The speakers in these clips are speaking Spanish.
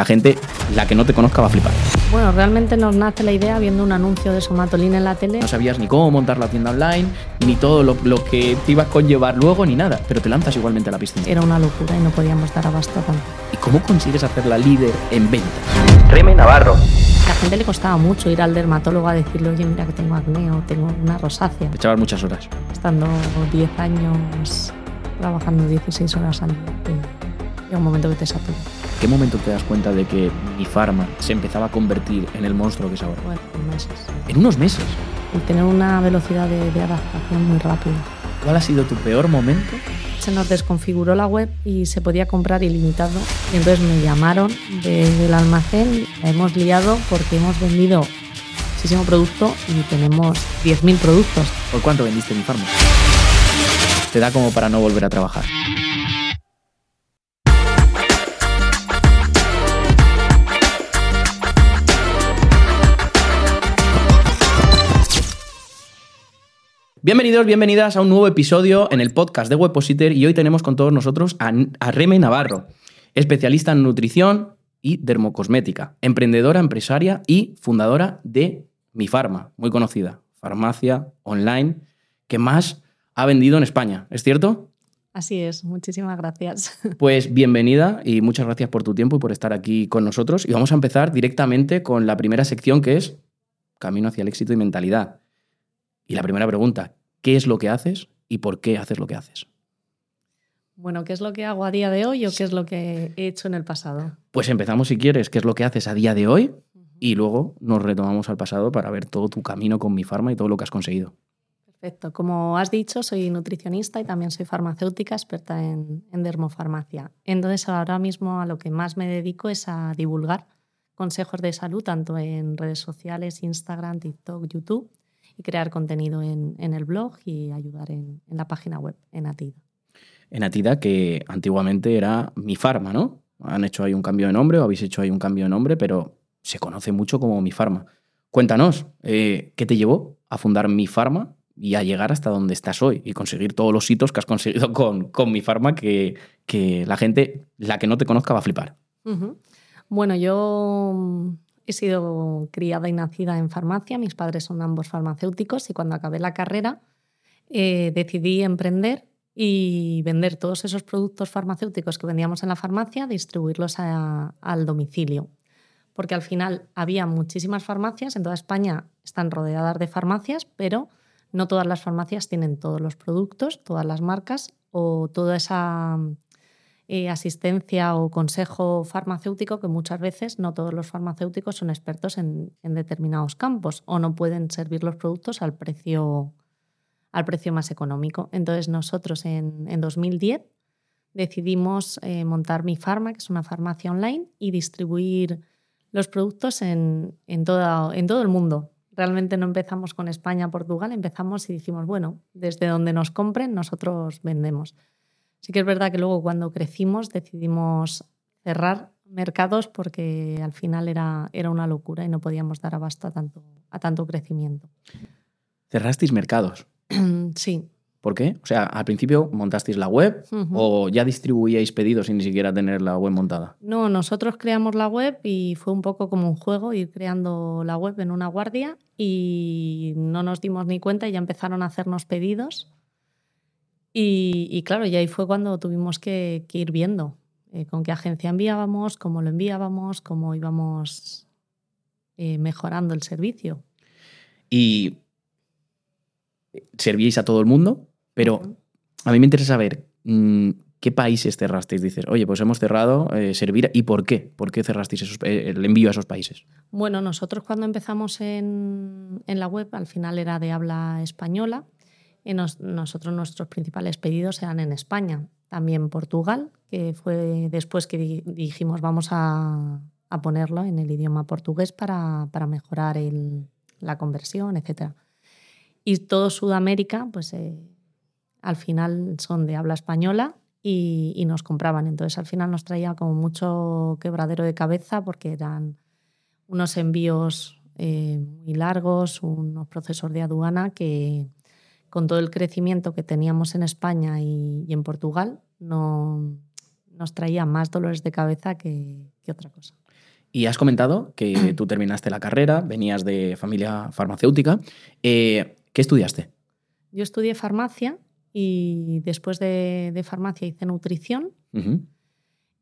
La gente, la que no te conozca, va a flipar. Bueno, realmente nos nace la idea viendo un anuncio de Somatolin en la tele. No sabías ni cómo montar la tienda online, ni todo lo, lo que te ibas a conllevar luego, ni nada, pero te lanzas igualmente a la piscina. Era una locura y no podíamos dar abasto a tanto. ¿Y cómo consigues hacerla líder en ventas? Reme Navarro. A la gente le costaba mucho ir al dermatólogo a decirle, oye, mira que tengo acné o tengo una rosácea. Te echabas muchas horas. Estando 10 años trabajando 16 horas al día, llega un momento que te satura. ¿Qué momento te das cuenta de que mi farma se empezaba a convertir en el monstruo que es ahora? Bueno, en meses. En unos meses. El tener una velocidad de, de adaptación muy rápida. ¿Cuál ha sido tu peor momento? Se nos desconfiguró la web y se podía comprar ilimitado. Y entonces me llamaron desde el almacén. La hemos liado porque hemos vendido muchísimo producto y tenemos 10.000 productos. ¿Por cuánto vendiste mi farma? Te da como para no volver a trabajar. Bienvenidos, bienvenidas a un nuevo episodio en el podcast de Webpositor y hoy tenemos con todos nosotros a, a Reme Navarro, especialista en nutrición y dermocosmética, emprendedora, empresaria y fundadora de Mi Farma, muy conocida, farmacia online que más ha vendido en España, ¿es cierto? Así es, muchísimas gracias. Pues bienvenida y muchas gracias por tu tiempo y por estar aquí con nosotros. Y vamos a empezar directamente con la primera sección que es Camino hacia el éxito y mentalidad. Y la primera pregunta, ¿qué es lo que haces y por qué haces lo que haces? Bueno, ¿qué es lo que hago a día de hoy o qué es lo que he hecho en el pasado? Pues empezamos si quieres, ¿qué es lo que haces a día de hoy? Y luego nos retomamos al pasado para ver todo tu camino con mi farma y todo lo que has conseguido. Perfecto. Como has dicho, soy nutricionista y también soy farmacéutica, experta en, en dermofarmacia. Entonces, ahora mismo a lo que más me dedico es a divulgar consejos de salud, tanto en redes sociales, Instagram, TikTok, YouTube, y crear contenido en, en el blog y ayudar en, en la página web, en Atida. En Atida, que antiguamente era mi farma, ¿no? Han hecho ahí un cambio de nombre o habéis hecho ahí un cambio de nombre, pero se conoce mucho como mi farma. Cuéntanos, eh, ¿qué te llevó a fundar mi farma y a llegar hasta donde estás hoy y conseguir todos los hitos que has conseguido con, con mi farma que, que la gente, la que no te conozca, va a flipar? Bueno, yo he sido criada y nacida en farmacia, mis padres son ambos farmacéuticos y cuando acabé la carrera eh, decidí emprender y vender todos esos productos farmacéuticos que vendíamos en la farmacia, distribuirlos al domicilio. Porque al final había muchísimas farmacias, en toda España están rodeadas de farmacias, pero no todas las farmacias tienen todos los productos, todas las marcas o toda esa eh, asistencia o consejo farmacéutico que muchas veces no todos los farmacéuticos son expertos en, determinados campos o no pueden servir los productos al precio, al precio más económico. Entonces nosotros en, en 2010 decidimos eh, montar Mi Farma, que es una farmacia online, y distribuir los productos en, en, toda- en todo el mundo. Realmente no empezamos con España, Portugal, empezamos y dijimos, bueno, desde donde nos compren nosotros vendemos. Sí que es verdad que luego cuando crecimos decidimos cerrar mercados porque al final era, era una locura y no podíamos dar abasto a tanto, a tanto crecimiento. Cerrasteis mercados. sí. ¿Por qué? O sea, al principio montasteis la web Ujú. o ya distribuíais pedidos sin ni siquiera tener la web montada. No, nosotros creamos la web y fue un poco como un juego ir creando la web en una guardia y no nos dimos ni cuenta y ya empezaron a hacernos pedidos. Y, y claro, y ahí fue cuando tuvimos que, que ir viendo eh, con qué agencia enviábamos, cómo lo enviábamos, cómo íbamos eh, mejorando el servicio. Y servíais a todo el mundo, pero a mí me interesa saber mm, qué países cerrasteis. Dices, oye, pues hemos cerrado eh, servir y por qué. ¿Por qué cerrasteis esos- el envío a esos países? Bueno, nosotros cuando empezamos en, en la web, al final era de habla española. Y nos- nosotros nuestros principales pedidos eran en España, también Portugal, que fue después que di- dijimos vamos a, a ponerlo en el idioma portugués para, para mejorar el- la conversión, etc. Y todo Sudamérica, pues eh, al final son de habla española y, y nos compraban. Entonces al final nos traía como mucho quebradero de cabeza porque eran unos envíos eh, muy largos, unos procesos de aduana que con todo el crecimiento que teníamos en España y, y en Portugal no, nos traía más dolores de cabeza que, que otra cosa. Y has comentado que tú terminaste la carrera, venías de familia farmacéutica. Eh, ¿Qué estudiaste? Yo estudié farmacia y después de, de farmacia hice nutrición.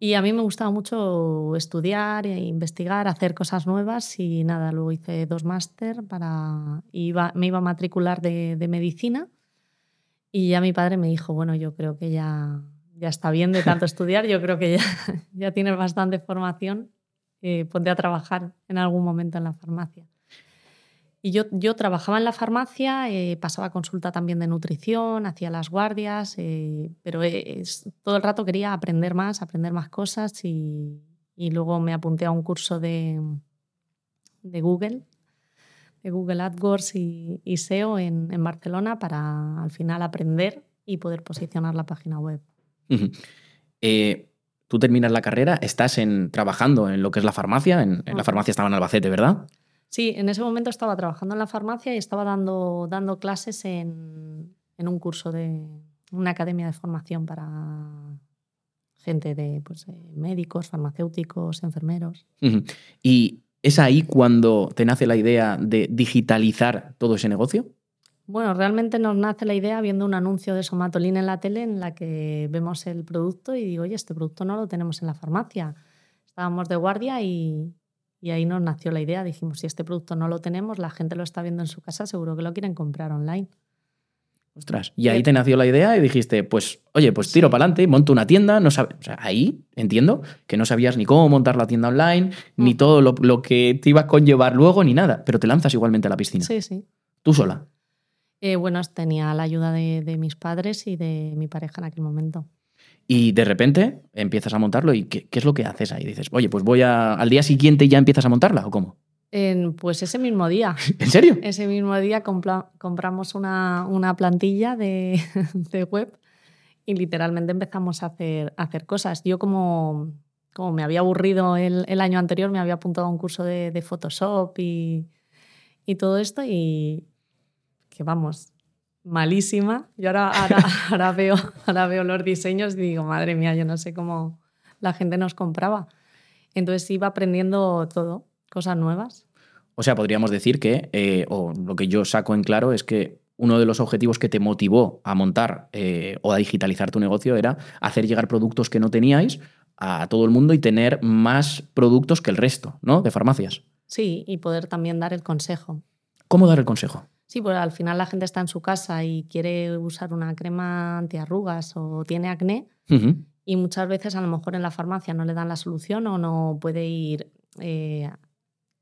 Y a mí me gustaba mucho estudiar e investigar, hacer cosas nuevas y nada, luego hice dos máster para... Iba, me iba a matricular de, de medicina y ya mi padre me dijo, bueno, yo creo que ya, ya está bien de tanto estudiar, yo creo que ya, ya tienes bastante formación, eh, ponte a trabajar en algún momento en la farmacia. Y yo, yo trabajaba en la farmacia, eh, pasaba consulta también de nutrición, hacía las guardias, eh, pero es- todo el rato quería aprender más, aprender más cosas y, y luego me apunté a un curso de, de Google, de Google AdWords y, y SEO en, en Barcelona para al final aprender y poder posicionar la página web. Eh, tú terminas la carrera, estás en, trabajando en lo que es la farmacia. En, en la Ajá. farmacia estaba en Albacete, ¿verdad? Sí, en ese momento estaba trabajando en la farmacia y estaba dando, dando clases en, en un curso de una academia de formación para gente de pues, eh, médicos, farmacéuticos, enfermeros. Y es ahí cuando te nace la idea de digitalizar todo ese negocio. Bueno, realmente nos nace la idea viendo un anuncio de Somatolin en la tele en la que vemos el producto y digo, oye, este producto no lo tenemos en la farmacia. Estábamos de guardia y, y ahí nos nació la idea. Dijimos, si este producto no lo tenemos, la gente lo está viendo en su casa, seguro que lo quieren comprar online. Ostras. Y ahí te nació la idea y dijiste, pues, oye, pues tiro Sí. para adelante, monto una tienda. No sabe... o sea, ahí entiendo que no sabías ni cómo montar la tienda online, ni Mm. todo lo, lo que te iba a conllevar luego, ni nada. Pero te lanzas igualmente a la piscina. Sí, sí. Tú sola. Eh, bueno, tenía la ayuda de, de mis padres y de mi pareja en aquel momento. Y de repente empiezas a montarlo. ¿Y qué, qué es lo que haces ahí? Dices, oye, pues voy a. Al día siguiente ya empiezas a montarla, ¿o cómo? En, pues ese mismo día, ¿En serio? ese mismo día compla- compramos una, una plantilla de, de web y literalmente empezamos a hacer, a hacer cosas. Yo como, como me había aburrido el, el año anterior, me había apuntado a un curso de, de Photoshop y, y todo esto y que vamos, malísima. Yo ahora, ahora, ahora, veo, ahora veo los diseños y digo, madre mía, yo no sé cómo la gente nos compraba. Entonces iba aprendiendo todo, cosas nuevas. O sea, podríamos decir que, eh, o lo que yo saco en claro es que uno de los objetivos que te motivó a montar eh, o a digitalizar tu negocio era hacer llegar productos que no teníais a todo el mundo y tener más productos que el resto, ¿no? De farmacias. Sí, y poder también dar el consejo. ¿Cómo dar el consejo? Sí, pues al final la gente está en su casa y quiere usar una crema antiarrugas o tiene acné y muchas veces a lo mejor en la farmacia no le dan la solución o no puede ir, eh,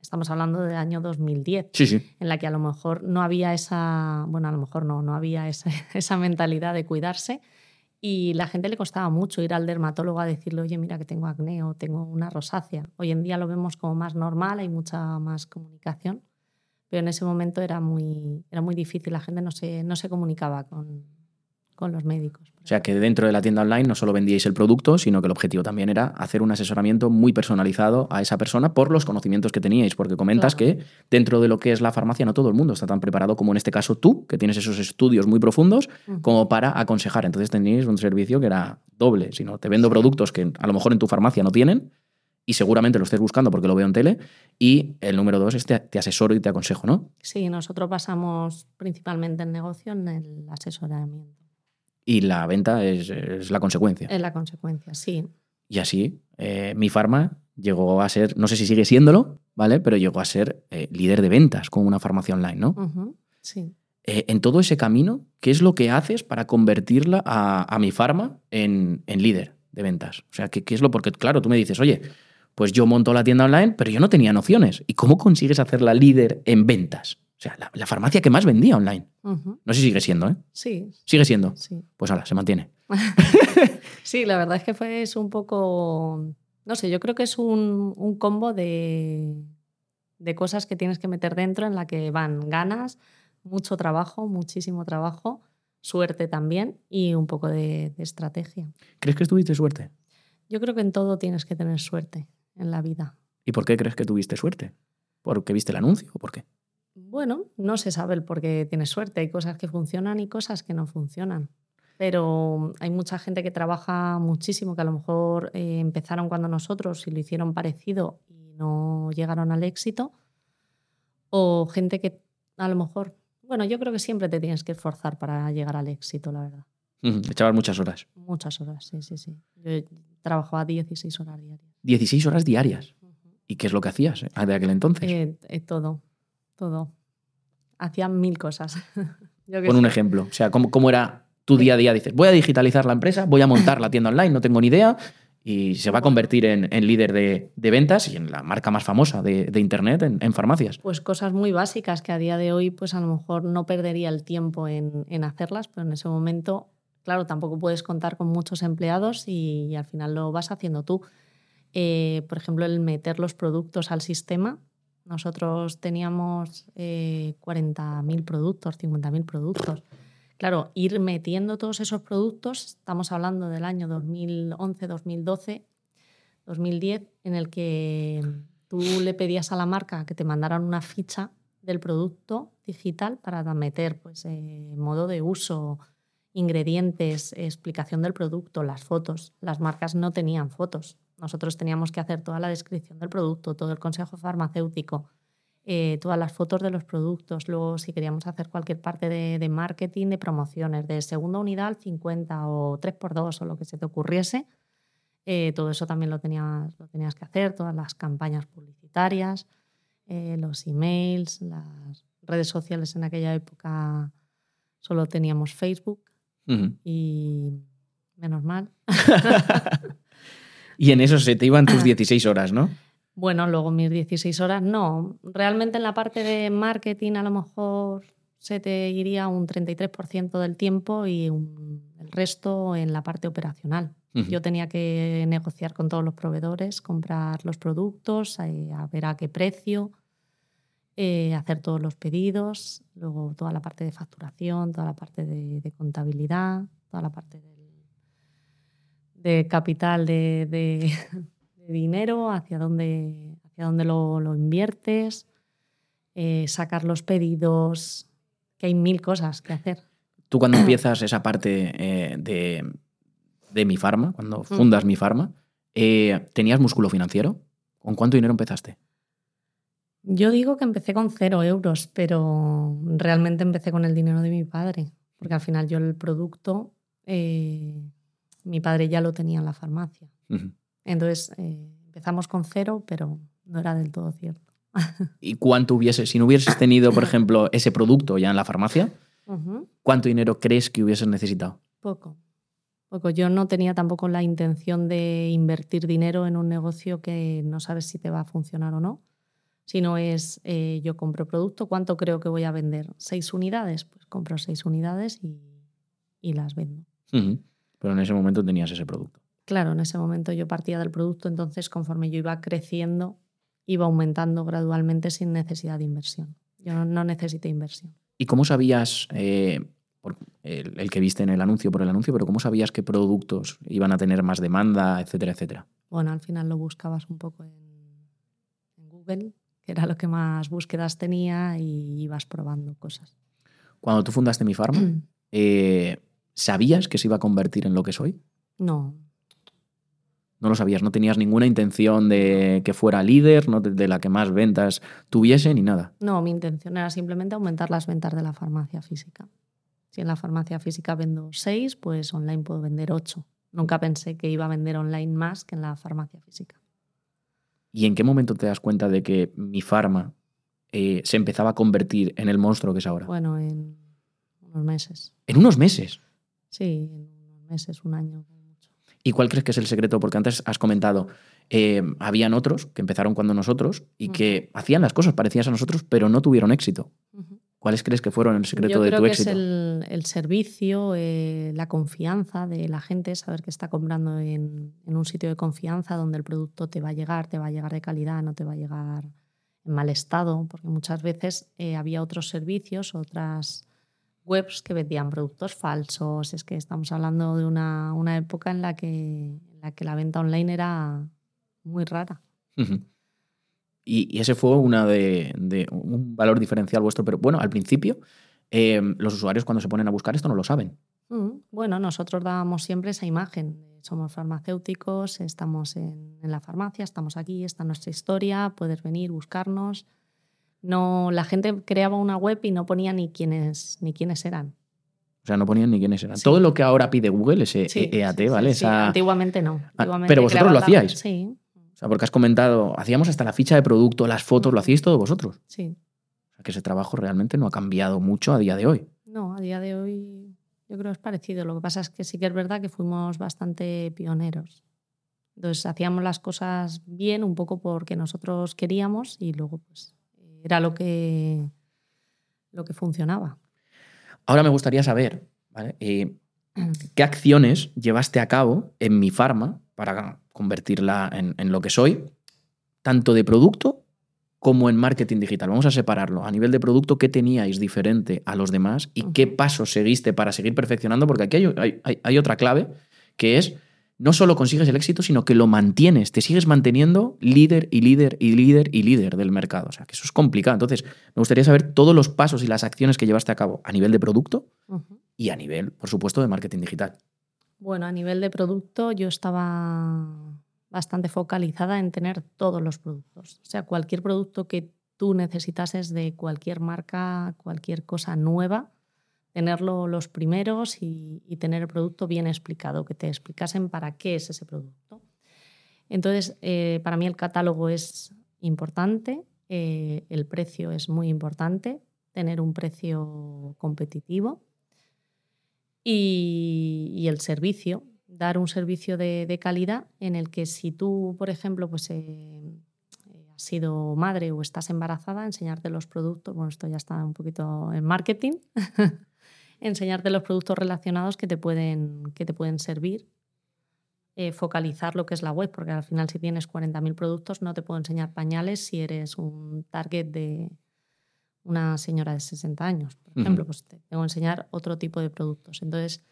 estamos hablando del año 2010, Sí, sí. en la que a lo mejor no había esa, bueno, a lo mejor no, no había esa, esa mentalidad de cuidarse y la gente le costaba mucho ir al dermatólogo a decirle, oye, mira que tengo acné o tengo una rosácea. Hoy en día lo vemos como más normal, hay mucha más comunicación, pero en ese momento era muy, era muy difícil, la gente no se, no se comunicaba con, con los médicos. O sea, que dentro de la tienda online no solo vendíais el producto, sino que el objetivo también era hacer un asesoramiento muy personalizado a esa persona por los conocimientos que teníais, porque comentas Claro. que dentro de lo que es la farmacia no todo el mundo está tan preparado como en este caso tú, que tienes esos estudios muy profundos, como para aconsejar. Entonces teníais un servicio que era doble, sino te vendo productos que a lo mejor en tu farmacia no tienen y seguramente lo estés buscando porque lo veo en tele, y el número dos es te, te asesoro y te aconsejo, ¿no? Sí, nosotros basamos principalmente el negocio en el asesoramiento. Y la venta es, es la consecuencia. Es la consecuencia, sí. Y así, eh, mi farma llegó a ser, no sé si sigue siéndolo, ¿vale? Pero llegó a ser eh, líder de ventas con una farmacia online, ¿no? Sí. Eh, en todo ese camino, ¿qué es lo que haces para convertirla a, a mi farma en, en líder de ventas? O sea, ¿qué, ¿qué es lo? Porque, claro, tú me dices, oye, pues yo monto la tienda online, pero yo no tenía nociones. ¿Y cómo consigues hacerla líder en ventas? O sea, la, la farmacia que más vendía online. No sé si sigue siendo, ¿eh? Sí, Sigue siendo. sí. Pues ahora, se mantiene. Sí, la verdad es que fue es un poco, no sé, yo creo que es un, un combo de, de cosas que tienes que meter dentro en la que van ganas, mucho trabajo, muchísimo trabajo, suerte también y un poco de, de estrategia. ¿Crees que tuviste suerte? Yo creo que en todo tienes que tener suerte en la vida. ¿Y por qué crees que tuviste suerte? ¿Porque viste el anuncio o por qué? Bueno, no se sabe el por qué tienes suerte. Hay cosas que funcionan y cosas que no funcionan. Pero hay mucha gente que trabaja muchísimo, que a lo mejor eh, empezaron cuando nosotros y lo hicieron parecido y no llegaron al éxito, o gente que a lo mejor, bueno, yo creo que siempre te tienes que esforzar para llegar al éxito, la verdad. Echabas muchas horas. Muchas horas, sí, sí, sí. Yo trabajaba 16 horas diarias. 16 horas diarias. ¿Y qué es lo que hacías eh, de aquel entonces? Eh, eh, todo, todo. Hacía mil cosas. Pon un ejemplo. O sea, ¿cómo, ¿cómo, era tu día a día? Dices, voy a digitalizar la empresa, voy a montar la tienda online, no tengo ni idea, y se va a convertir en, líder de, ventas y en la marca más famosa de, Internet en, farmacias. Pues cosas muy básicas que a día de hoy, pues a lo mejor no perdería el tiempo en, hacerlas, pero en ese momento, claro, tampoco puedes contar con muchos empleados y, al final lo vas haciendo tú. Eh, por ejemplo, el meter los productos al sistema. Nosotros teníamos 40.000 eh, productos, 50.000 productos. Claro, ir metiendo todos esos productos, estamos hablando del año 2011, 2012, 2010, en el que tú le pedías a la marca que te mandaran una ficha del producto digital para meter pues, eh, modo de uso, ingredientes, explicación del producto, las fotos. Las marcas no tenían fotos. Nosotros teníamos que hacer toda la descripción del producto, todo el consejo farmacéutico, eh, todas las fotos de los productos, luego si queríamos hacer cualquier parte de, marketing, de promociones, de segunda unidad al 50 o 3x2 o lo que se te ocurriese, eh, todo eso también lo tenías, lo tenías que hacer, todas las campañas publicitarias, eh, los emails, las redes sociales en aquella época solo teníamos Facebook y menos mal. y en eso se te iban tus 16 horas, ¿no? Bueno, luego mis 16 horas no. Realmente en la parte de marketing a lo mejor se te iría un 33% del tiempo y el resto en la parte operacional. Yo tenía que negociar con todos los proveedores, comprar los productos, eh, a ver a qué precio, eh, hacer todos los pedidos, luego toda la parte de facturación, toda la parte de, contabilidad, toda la parte de capital de, dinero, hacia dónde, hacia dónde lo, inviertes, eh, sacar los pedidos, que hay mil cosas que hacer. Tú cuando empiezas esa parte eh, de, mi farma, cuando mm. fundas mi farma, eh, ¿tenías músculo financiero? ¿Con cuánto dinero empezaste? Yo digo que empecé con cero euros, pero realmente empecé con el dinero de mi padre, porque al final yo el producto, mi padre ya lo tenía en la farmacia. Entonces eh, empezamos con cero, pero no era del todo cierto. ¿Y cuánto hubiese, si no hubieses tenido, por ejemplo, ese producto ya en la farmacia, cuánto dinero crees que hubieses necesitado? Poco. Poco. Yo no tenía tampoco la intención de invertir dinero en un negocio que no sabes si te va a funcionar o no. Si no es, eh, yo compro producto, ¿cuánto creo que voy a vender? ¿Seis unidades? Pues compro seis unidades y, las vendo. Pero en ese momento tenías ese producto. Claro, en ese momento yo partía del producto, entonces conforme yo iba creciendo, iba aumentando gradualmente sin necesidad de inversión. Yo no, necesité inversión. ¿Y cómo sabías, eh, el, que viste en el anuncio por el anuncio, pero cómo sabías qué productos iban a tener más demanda, etcétera, etcétera? Bueno, al final lo buscabas un poco en, Google, que era lo que más búsquedas tenía, y ibas probando cosas. Cuando tú fundaste Mi Farma, eh, ¿sabías que se iba a convertir en lo que soy? No, no lo sabías, no tenías ninguna intención de que fuera líder, no de la que más ventas tuviese ni nada. No, mi intención era simplemente aumentar las ventas de la farmacia física. Si en la farmacia física vendo seis, pues online puedo vender ocho. Nunca pensé que iba a vender online más que en la farmacia física. ¿Y en qué momento te das cuenta de que mi farma eh, se empezaba a convertir en el monstruo que es ahora? Bueno, en unos meses. ¿En unos meses? Sí, en unos meses, un año. ¿Y cuál crees que es el secreto? Porque antes has comentado, eh, habían otros que empezaron cuando nosotros y que hacían las cosas parecidas a nosotros, pero no tuvieron éxito. ¿Cuáles crees que fueron el secreto de tu que éxito? Es el, servicio, eh, la confianza de la gente, saber que está comprando en, un sitio de confianza donde el producto te va a llegar, te va a llegar de calidad, no te va a llegar en mal estado, porque muchas veces eh, había otros servicios, otras webs que vendían productos falsos. Es que estamos hablando de una, una época en la, que, la que la venta online era muy rara. Y, ese fue una de, un valor diferencial vuestro. Pero bueno, al principio, eh, los usuarios cuando se ponen a buscar esto no lo saben. Mm, bueno, nosotros dábamos siempre esa imagen. somos farmacéuticos, estamos en, en, la farmacia, estamos aquí, está nuestra historia, puedes venir, buscarnos. No, la gente creaba una web y no ponía ni quiénes, ni quiénes eran. O sea, no ponían ni quiénes eran. Todo lo que ahora pide Google, ese Sí, EAT, ¿vale? sí, Esa- Antiguamente no. Ah, Antiguamente pero vosotros lo la- hacíais. Sí, O sea, porque has comentado, hacíamos hasta la ficha de producto, las fotos, lo hacíais todos vosotros. sí. O sea, que ese trabajo realmente no ha cambiado mucho a día de hoy. No, a día de hoy yo creo que es parecido. Lo que pasa es que sí que es verdad que fuimos bastante pioneros. Entonces hacíamos las cosas bien, un poco porque nosotros queríamos y luego pues era lo que, lo que funcionaba. Ahora me gustaría saber, ¿vale? Eh, ¿Qué acciones llevaste a cabo en mi farma para convertirla en, en lo que soy, tanto de producto como en marketing digital? Vamos a separarlo. A nivel de producto, ¿qué teníais diferente a los demás y qué pasos seguiste para seguir perfeccionando? Porque aquí hay, hay- hay- otra clave, que es no solo consigues el éxito, sino que lo mantienes, te sigues manteniendo líder y líder y líder y líder del mercado. O sea, que eso es complicado. Entonces, me gustaría saber todos los pasos y las acciones que llevaste a cabo a nivel de producto y a nivel, por supuesto, de marketing digital. Bueno, a nivel de producto yo estaba bastante focalizada en tener todos los productos. O sea, cualquier producto que tú necesitases de cualquier marca, cualquier cosa nueva, tenerlo los primeros y, tener el producto bien explicado, que te explicasen para qué es ese producto. Entonces, eh, para mí el catálogo es importante, eh, el precio es muy importante, tener un precio competitivo y, el servicio, dar un servicio de, de calidad en el que si tú, por ejemplo, pues, eh, has sido madre o estás embarazada, enseñarte los productos, bueno, esto ya está un poquito en marketing, enseñarte los productos relacionados que te pueden, que te pueden servir, eh, focalizar lo que es la web, porque al final si tienes 40.000 productos no te puedo enseñar pañales si eres un target de una señora de 60 años, por ejemplo, pues te tengo que enseñar otro tipo de productos. Entonces,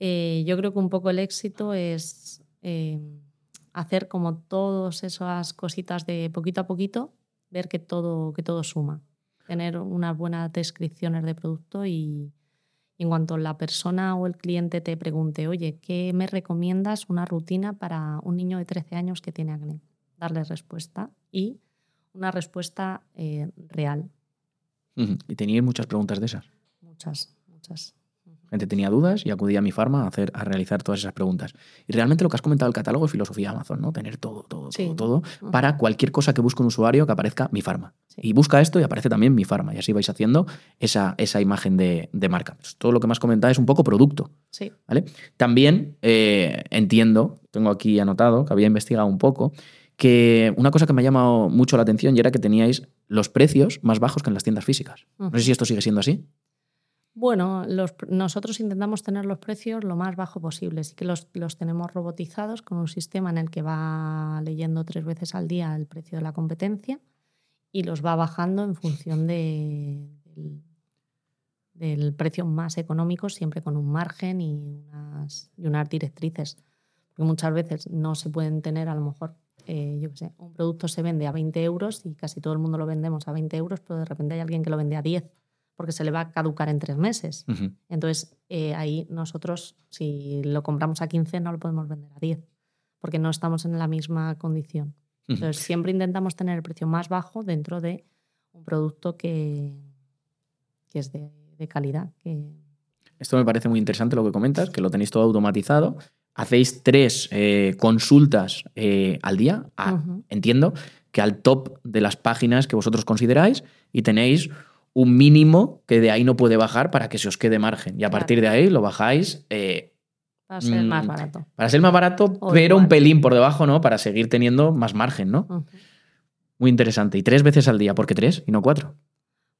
eh, yo creo que un poco el éxito es eh, hacer como todas esas cositas de poquito a poquito, ver que todo, que todo suma, tener unas buenas descripciones de producto y, y en cuanto la persona o el cliente te pregunte, oye, ¿qué me recomiendas una rutina para un niño de 13 años que tiene acné? Darle respuesta y una respuesta eh, real. Y teníais muchas preguntas de esas. Muchas, muchas. Gente tenía dudas y acudía a mi farma a, hacer, a realizar todas esas preguntas. Y realmente lo que has comentado del catálogo es filosofía de Amazon, ¿no? Tener todo, todo, Sí. todo, todo, para cualquier cosa que busque un usuario que aparezca mi farma. Sí. Y busca esto y aparece también mi farma. Y así vais haciendo esa, esa imagen de, de marca. Pues todo lo que me has comentado es un poco producto. Sí. ¿vale? También eh, entiendo, tengo aquí anotado, que había investigado un poco, que una cosa que me ha llamado mucho la atención y era que teníais los precios más bajos que en las tiendas físicas. No sé si esto sigue siendo así. Bueno, los nosotros intentamos tener los precios lo más bajo posible. Sí que los, los tenemos robotizados con un sistema en el que va leyendo tres veces al día el precio de la competencia y los va bajando en función de- del, del precio más económico, siempre con un margen y unas, y unas directrices. Porque muchas veces no se pueden tener, a lo mejor, eh, yo qué sé, un producto se vende a 20 euros y casi todo el mundo lo vendemos a 20 euros, pero de repente hay alguien que lo vende a 10 porque se le va a caducar en tres meses. Entonces, eh, ahí nosotros, si lo compramos a 15, no lo podemos vender a 10, porque no estamos en la misma condición. Entonces, siempre intentamos tener el precio más bajo dentro de un producto que, que es de, de calidad. Que, Esto me parece muy interesante lo que comentas, que lo tenéis todo automatizado. Hacéis tres eh, consultas eh, al día. a-. Entiendo que al top de las páginas que vosotros consideráis y tenéis un mínimo que de ahí no puede bajar para que se os quede margen. Y a Claro. partir de ahí lo bajáis eh, va a ser más Mm, barato. para ser más barato, O pero un pelín por debajo, ¿no? Para seguir teniendo más margen, ¿no? Muy interesante. Y tres veces al día. ¿Por qué tres y no cuatro?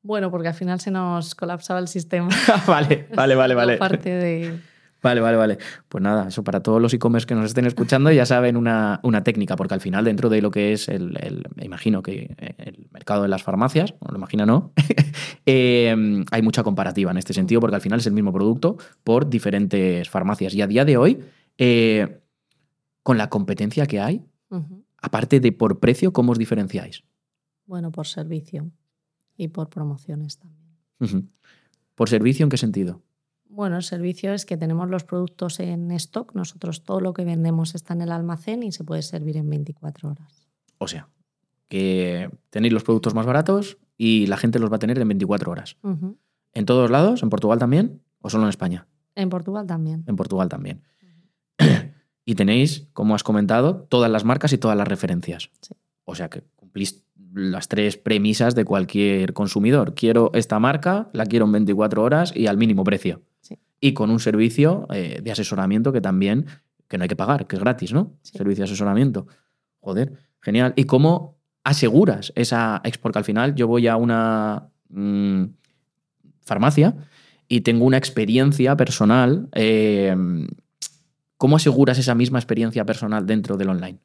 Bueno, porque al final se nos colapsaba el sistema. vale, vale, vale, vale. Parte de... Vale, vale, vale. Pues nada, eso para todos los e-commerce que nos estén escuchando ya saben una, una técnica, porque al final dentro de lo que es el, el- me imagino que eh, el mercado de las farmacias, o lo imagino no, eh, hay mucha comparativa en este sentido, porque al final es el mismo producto por diferentes farmacias. Y a día de hoy, eh, con la competencia que hay, aparte de por precio, ¿cómo os diferenciáis? Bueno, por servicio y por promociones también. ¿Por servicio en qué sentido? Bueno, el servicio es que tenemos los productos en stock, nosotros todo lo que vendemos está en el almacén y se puede servir en 24 horas. O sea, que tenéis los productos más baratos y la gente los va a tener en 24 horas. ¿En todos lados? ¿En Portugal también? ¿O solo en España? En Portugal también. En Portugal también. y tenéis, como has comentado, todas las marcas y todas las referencias. Sí. O sea que cumplís las tres premisas de cualquier consumidor. Quiero esta marca, la quiero en 24 horas y al mínimo precio. Y con un servicio eh, de asesoramiento que también, que no hay que pagar, que es gratis, ¿no? Sí. Servicio de asesoramiento. Joder, genial. ¿Y cómo aseguras esa ex? Porque al final yo voy a una mm, farmacia y tengo una experiencia personal. eh, ¿Cómo aseguras esa misma experiencia personal dentro del online?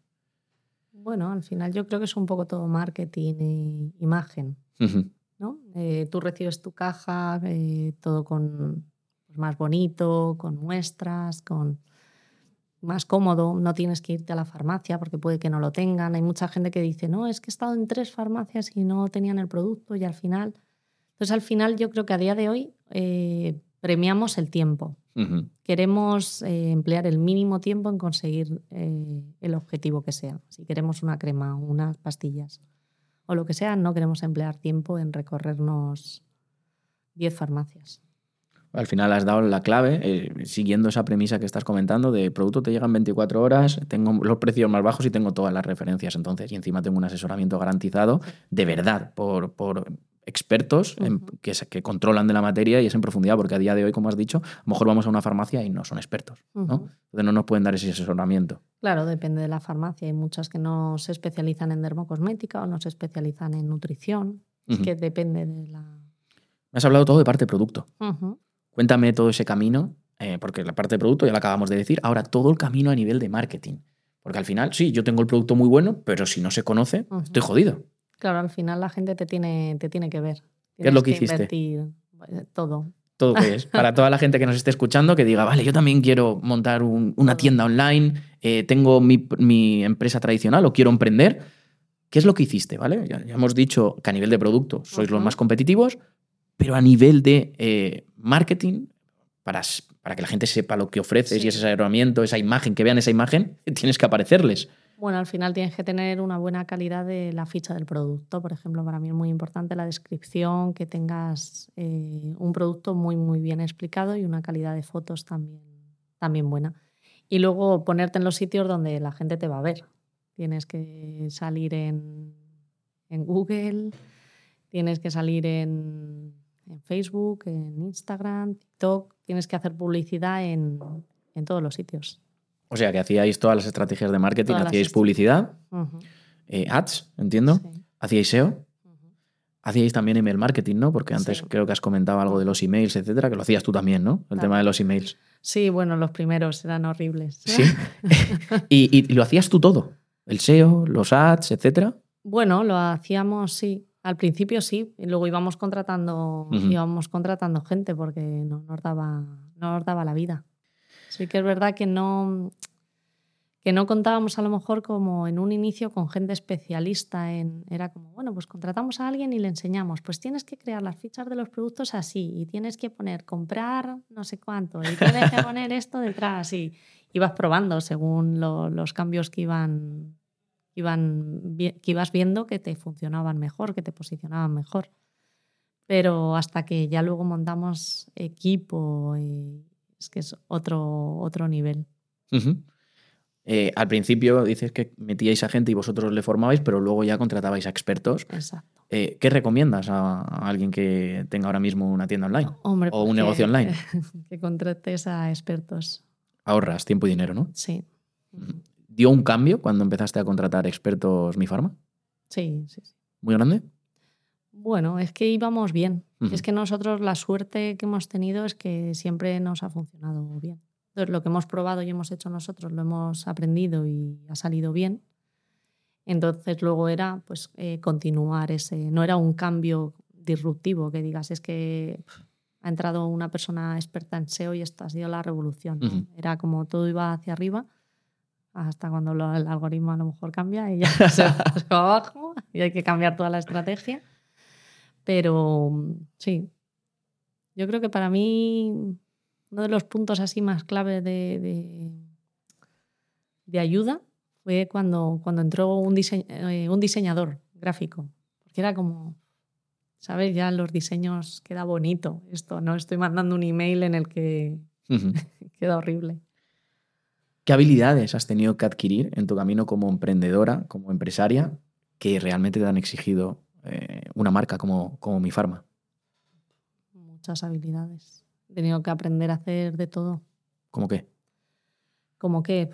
Bueno, al final yo creo que es un poco todo marketing y imagen. ¿no? Eh, tú recibes tu caja, eh, todo con más bonito, con muestras, con más cómodo. No tienes que irte a la farmacia porque puede que no lo tengan. Hay mucha gente que dice, no, es que he estado en tres farmacias y no tenían el producto y al final. Entonces, al final yo creo que a día de hoy eh, premiamos el tiempo. Queremos eh, emplear el mínimo tiempo en conseguir eh, el objetivo que sea. Si queremos una crema, unas pastillas o lo que sea, no queremos emplear tiempo en recorrernos 10 farmacias. Al final has dado la clave, eh, siguiendo esa premisa que estás comentando, de producto te llega en 24 horas, tengo los precios más bajos y tengo todas las referencias entonces, y encima tengo un asesoramiento garantizado de verdad por, por expertos en- que, que controlan de la materia y es en profundidad, porque a día de hoy, como has dicho, a lo mejor vamos a una farmacia y no son expertos, ¿no? Entonces no nos pueden dar ese asesoramiento. Claro, depende de la farmacia. Hay muchas que no se especializan en dermocosmética o no se especializan en nutrición. Es que depende de la... Me has hablado todo de parte producto. Cuéntame todo ese camino, eh, porque la parte de producto ya la acabamos de decir. Ahora, todo el camino a nivel de marketing. Porque al final, sí, yo tengo el producto muy bueno, pero si no se conoce, estoy jodido. Claro, al final la gente te tiene, te tiene que ver. ¿Qué es lo que hiciste? invertir, eh, todo. Todo que es. Para toda la gente que nos esté escuchando, que diga, vale, yo también quiero montar un- una tienda online, eh, tengo mi, mi empresa tradicional o quiero emprender. ¿Qué es lo que hiciste? ¿Vale? Ya, ya hemos dicho que a nivel de producto sois los más competitivos, pero a nivel de eh, marketing, para, para que la gente sepa lo que ofreces Sí. y ese asesoramiento, esa imagen, que vean esa imagen, tienes que aparecerles. Bueno, al final tienes que tener una buena calidad de la ficha del producto. Por ejemplo, para mí es muy importante la descripción, que tengas eh, un producto muy, muy bien explicado y una calidad de fotos también, también buena. Y luego ponerte en los sitios donde la gente te va a ver. Tienes que salir en, en Google, tienes que salir en, en Facebook, en Instagram, TikTok, tienes que hacer publicidad en, en todos los sitios. O sea, que hacíais todas las estrategias de marketing, Todas hacíais publicidad, eh, ads, entiendo, sí, hacíais SEO, hacíais también email marketing, ¿no? Porque antes Sí. creo que has comentado algo de los emails, etcétera, que lo hacías tú también, ¿no? El Claro. tema de los emails. Sí, bueno, los primeros eran horribles. Sí. y, y lo hacías tú todo. El SEO, los ads, etcétera. Bueno, lo hacíamos, sí. Al principio sí, y luego íbamos contratando, Ujú. íbamos contratando gente porque no nos daba, no nos daba la vida. Sí que es verdad que no, que no contábamos a lo mejor como en un inicio con gente especialista en era como bueno pues contratamos a alguien y le enseñamos pues tienes que crear las fichas de los productos así y tienes que poner comprar no sé cuánto y tienes que poner esto detrás y ibas probando según lo- los cambios que iban iban que ibas viendo que te funcionaban mejor que te posicionaban mejor pero hasta que ya luego montamos equipo y es que es otro otro nivel. Eh, al principio dices que metíais a gente y vosotros le formabais, pero luego ya contratabais a expertos. exacto Eh, ¿Qué recomiendas a, a alguien que tenga ahora mismo una tienda online? Hombre, O un pues negocio que- online. Que contrates a expertos. Ahorras tiempo y dinero, ¿no? Sí. ¿Dio un cambio cuando empezaste a contratar expertos Mi Pharma? Sí, sí. ¿Muy grande? Bueno, es que íbamos bien. Es que nosotros la suerte que hemos tenido es que siempre nos ha funcionado bien. Entonces, lo que hemos probado y hemos hecho nosotros lo hemos aprendido y ha salido bien. Entonces, luego era pues eh, continuar ese. No era un cambio disruptivo que digas, es que ha entrado una persona experta en SEO y esto ha sido la revolución. Era como todo iba hacia arriba hasta cuando lo- el algoritmo a lo mejor cambia y ya se va se va abajo y hay que cambiar toda la estrategia. Pero sí, yo creo que para mí uno de los puntos así más clave de, de, de ayuda fue cuando, cuando entró un, eh, un diseñador gráfico, porque era como, ¿sabes? Ya los diseños queda bonito esto, no estoy mandando un email en el que queda horrible. ¿Qué habilidades has tenido que adquirir en tu camino como emprendedora, como empresaria, que realmente te han exigido eh, una marca como, como Mi Farma? Muchas habilidades. He tenido que aprender a hacer de todo. ¿Cómo qué? Como qué?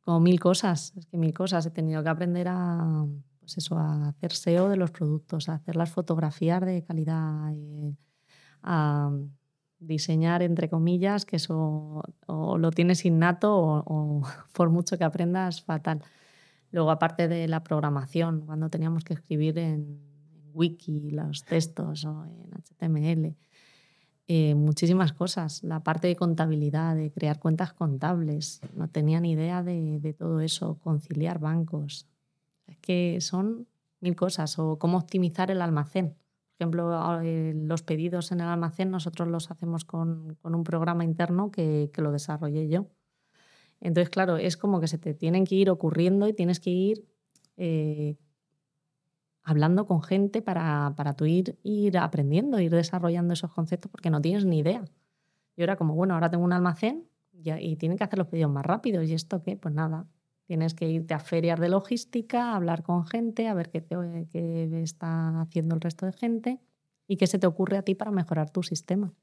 Como mil cosas. Es que mil cosas. He tenido que aprender a, pues eso, a hacer SEO de los productos, a hacer las fotografías de calidad, eh, a diseñar, entre comillas, que eso o lo tienes innato o, por mucho que aprendas, fatal. Luego, aparte de la programación, cuando teníamos que escribir en, wiki los textos o en HTML, eh, muchísimas cosas. La parte de contabilidad, de crear cuentas contables, no tenía ni idea de, de todo eso, conciliar bancos, es que son mil cosas. O cómo optimizar el almacén. Por ejemplo, eh, los pedidos en el almacén nosotros los hacemos con, un programa interno que, lo desarrollé yo. Entonces, claro, es como que se te tienen que ir ocurriendo y tienes que ir eh, hablando con gente para, para tú ir, ir aprendiendo, ir desarrollando esos conceptos porque no tienes ni idea. Yo era como, bueno, ahora tengo un almacén y, y tienen que hacer los pedidos más rápidos. ¿Y esto qué? Pues nada, Tienes que irte a ferias de logística, hablar con gente, a ver qué, qué está haciendo el resto de gente y qué se te ocurre a ti para mejorar tu sistema.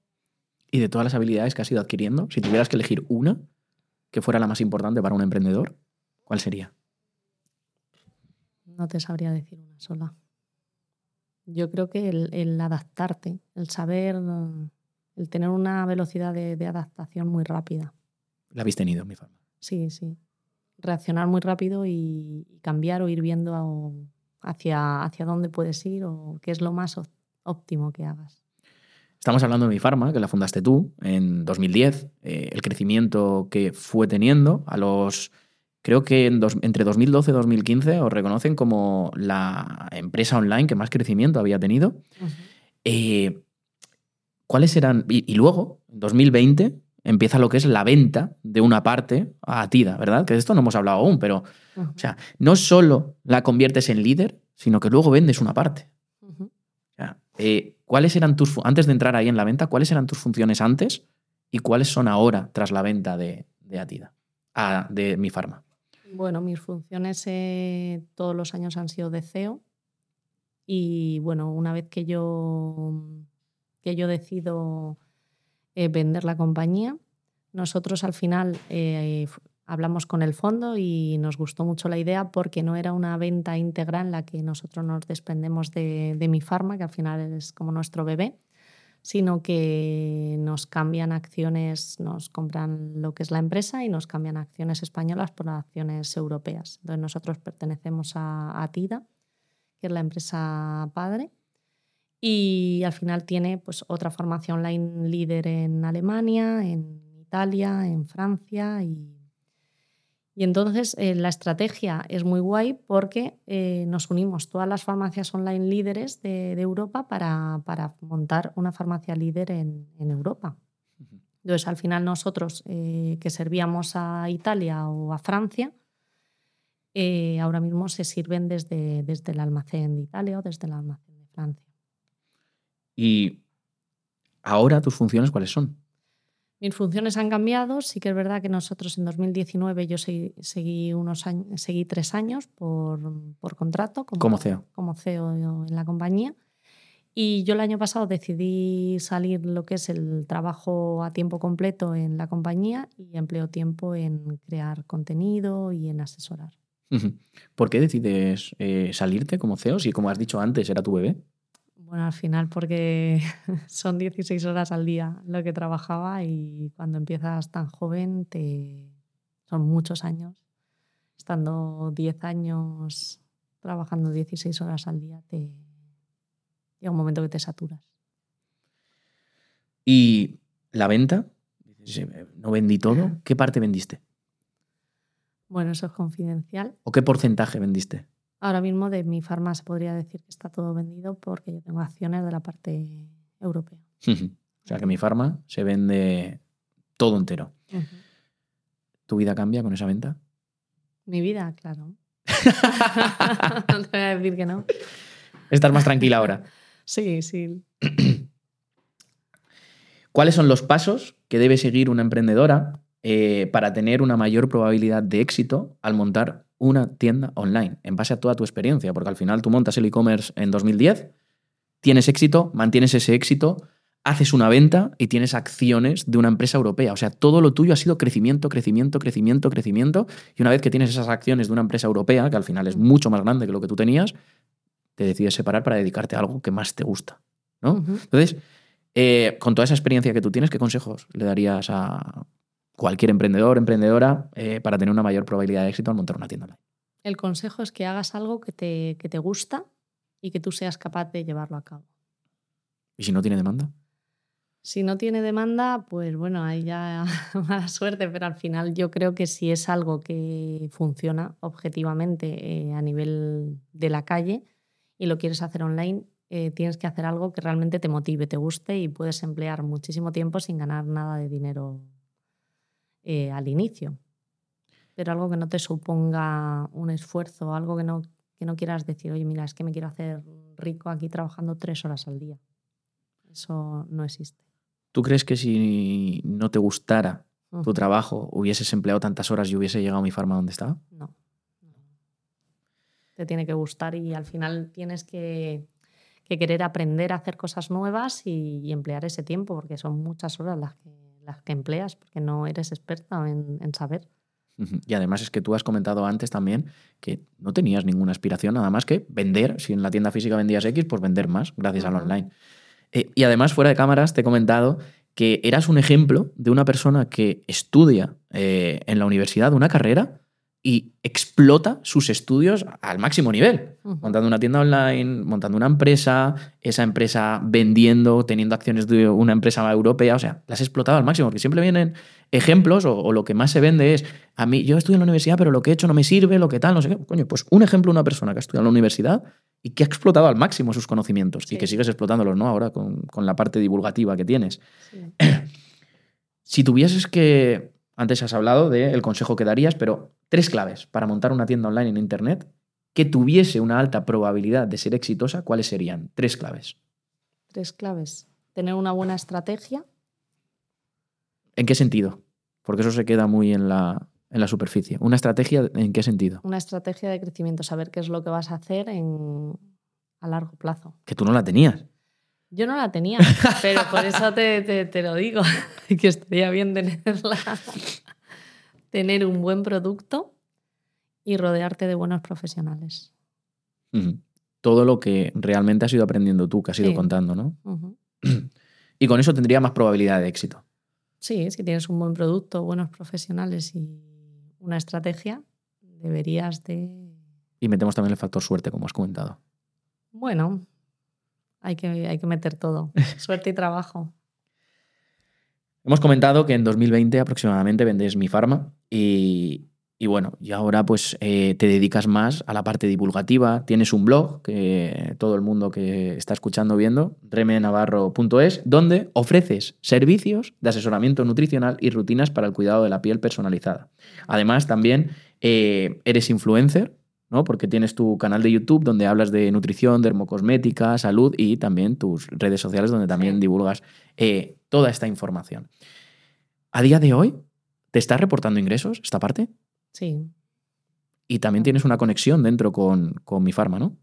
Y de todas las habilidades que has ido adquiriendo, si tuvieras que elegir una que fuera la más importante para un emprendedor, ¿cuál sería? No te sabría decir una sola. Yo creo que el, adaptarte, el saber, el tener una velocidad de, de adaptación muy rápida. ¿La habéis tenido en mi forma? Sí, sí reaccionar muy rápido y, cambiar o ir viendo hacia, hacia dónde puedes ir o qué es lo más óptimo que hagas. Estamos hablando de Mi Pharma, que la fundaste tú en 2010, eh, el crecimiento que fue teniendo a los... Creo que entre 2012 y 2015 os reconocen como la empresa online que más crecimiento había tenido. Eh, ¿Cuáles eran? Y, y, luego, en 2020, empieza lo que es la venta de una parte a Atida, ¿verdad? Que de esto no hemos hablado aún, pero, o sea, no solo la conviertes en líder, sino que luego vendes una parte. Eh, ¿Cuáles eran tus, antes de entrar ahí en la venta, cuáles eran tus funciones antes y cuáles son ahora tras la venta de, Atida, de mi farma? Bueno, mis funciones eh, todos los años han sido de CEO y bueno, una vez que yo, que yo decido eh, vender la compañía. Nosotros al final eh, hablamos con el fondo y nos gustó mucho la idea porque no era una venta íntegra en la que nosotros nos desprendemos de, mi farma, que al final es como nuestro bebé, sino que nos cambian acciones, nos compran lo que es la empresa y nos cambian acciones españolas por acciones europeas. Entonces nosotros pertenecemos a, a TIDA, que es la empresa padre, y al final tiene pues, otra formación online líder en Alemania, en Italia, en Francia. Y, y entonces eh, la estrategia es muy guay porque eh, nos unimos todas las farmacias online líderes de, Europa para, para, montar una farmacia líder en, en Europa. Entonces al final nosotros eh, que servíamos a Italia o a Francia, ahora mismo se sirven desde, desde el almacén de Italia o desde el almacén de Francia. Y ahora tus funciones, ¿cuáles son? Mis funciones han cambiado. Sí que es verdad que nosotros en 2019 yo seguí, unos años, seguí tres años por, por contrato como, CEO. Como CEO en la compañía. Y yo el año pasado decidí salir lo que es el trabajo a tiempo completo en la compañía y empleo tiempo en crear contenido y en asesorar. ¿Por qué decides eh, salirte como CEO si, como has dicho antes, era tu bebé? Bueno, al final porque son 16 horas al día lo que trabajaba y cuando empiezas tan joven te... son muchos años. Estando 10 años trabajando 16 horas al día, te... llega un momento que te saturas. ¿Y la venta? No vendí todo. ¿Qué parte vendiste? Bueno, eso es confidencial. ¿O qué porcentaje vendiste? Ahora mismo de mi farma se podría decir que está todo vendido porque yo tengo acciones de la parte europea. o sea que mi farma se vende todo entero. ¿Tu vida cambia con esa venta? Mi vida, claro. no te voy a decir que no. Estás más tranquila ahora. Sí, sí. ¿Cuáles son los pasos que debe seguir una emprendedora eh, para tener una mayor probabilidad de éxito al montar una tienda online, en base a toda tu experiencia? Porque al final tú montas el e-commerce en 2010, tienes éxito, mantienes ese éxito, haces una venta y tienes acciones de una empresa europea. O sea, todo lo tuyo ha sido crecimiento, crecimiento, crecimiento, crecimiento. Y una vez que tienes esas acciones de una empresa europea, que al final es mucho más grande que lo que tú tenías, te decides separar para dedicarte a algo que más te gusta. ¿no? Entonces, eh, con toda esa experiencia que tú tienes, ¿qué consejos le darías a cualquier emprendedor, emprendedora, eh, para tener una mayor probabilidad de éxito al montar una tienda online? El consejo es que hagas algo que te, que te gusta y que tú seas capaz de llevarlo a cabo. ¿Y si no tiene demanda? Si no tiene demanda, pues bueno, ahí ya mala suerte, pero al final yo creo que si es algo que funciona objetivamente eh, a nivel de la calle y lo quieres hacer online, eh, tienes que hacer algo que realmente te motive, te guste y puedes emplear muchísimo tiempo sin ganar nada de dinero eh, al inicio. Pero algo que no te suponga un esfuerzo, algo que no, que no quieras decir, oye, mira, es que me quiero hacer rico aquí trabajando tres horas al día. Eso no existe. ¿Tú crees que si no te gustara tu trabajo, hubieses empleado tantas horas y hubiese llegado a mi farma donde está? No. Te tiene que gustar y al final tienes que que querer aprender a hacer cosas nuevas y, emplear ese tiempo, porque son muchas horas las que, las que empleas, porque no eres experta en, saber. Y además es que tú has comentado antes también que no tenías ninguna aspiración nada más que vender. Si en la tienda física vendías X, pues vender más gracias al online. Eh, y además, fuera de cámaras, te he comentado que eras un ejemplo de una persona que estudia eh, en la universidad una carrera y explota sus estudios al máximo nivel, montando una tienda online, montando una empresa, esa empresa vendiendo, teniendo acciones de una empresa europea, o sea, las has explotado al máximo, porque siempre vienen ejemplos o, lo que más se vende es, a mí, yo estudio en la universidad, pero lo que he hecho no me sirve, lo que tal, no sé qué. Coño, pues un ejemplo de una persona que ha estudiado en la universidad y que ha explotado al máximo sus conocimientos y que sigues explotándolos, ¿no? Ahora con, la parte divulgativa que tienes. si tuvieses que antes has hablado del consejo que darías, pero tres claves para montar una tienda online en Internet que tuviese una alta probabilidad de ser exitosa, ¿cuáles serían? Tres claves. Tres claves. Tener una buena estrategia. ¿En qué sentido? Porque eso se queda muy en la, en la superficie. ¿Una estrategia en qué sentido? Una estrategia de crecimiento, saber qué es lo que vas a hacer en, a largo plazo. Que tú no la tenías. Yo no la tenía, pero por eso te, lo digo, que estaría bien tenerla. Tener un buen producto y rodearte de buenos profesionales. Todo lo que realmente has ido aprendiendo tú, que has ido contando, ¿no? y con eso tendría más probabilidad de éxito. Sí, si tienes un buen producto, buenos profesionales y una estrategia, deberías de... Y metemos también el factor suerte, como has comentado. Bueno, hay que, hay que meter todo. Suerte y trabajo. Hemos comentado que en 2020 aproximadamente vendes mi farma y, bueno, y ahora pues eh, te dedicas más a la parte divulgativa. Tienes un blog que todo el mundo que está escuchando viendo, remenavarro.es, donde ofreces servicios de asesoramiento nutricional y rutinas para el cuidado de la piel personalizada. Además, también eh, eres influencer ¿no? Porque tienes tu canal de YouTube donde hablas de nutrición, dermocosmética, salud y también tus redes sociales donde también divulgas eh, toda esta información. A día de hoy, ¿te estás reportando ingresos esta parte? Sí. Y también tienes una conexión dentro con, mi farma, ¿no?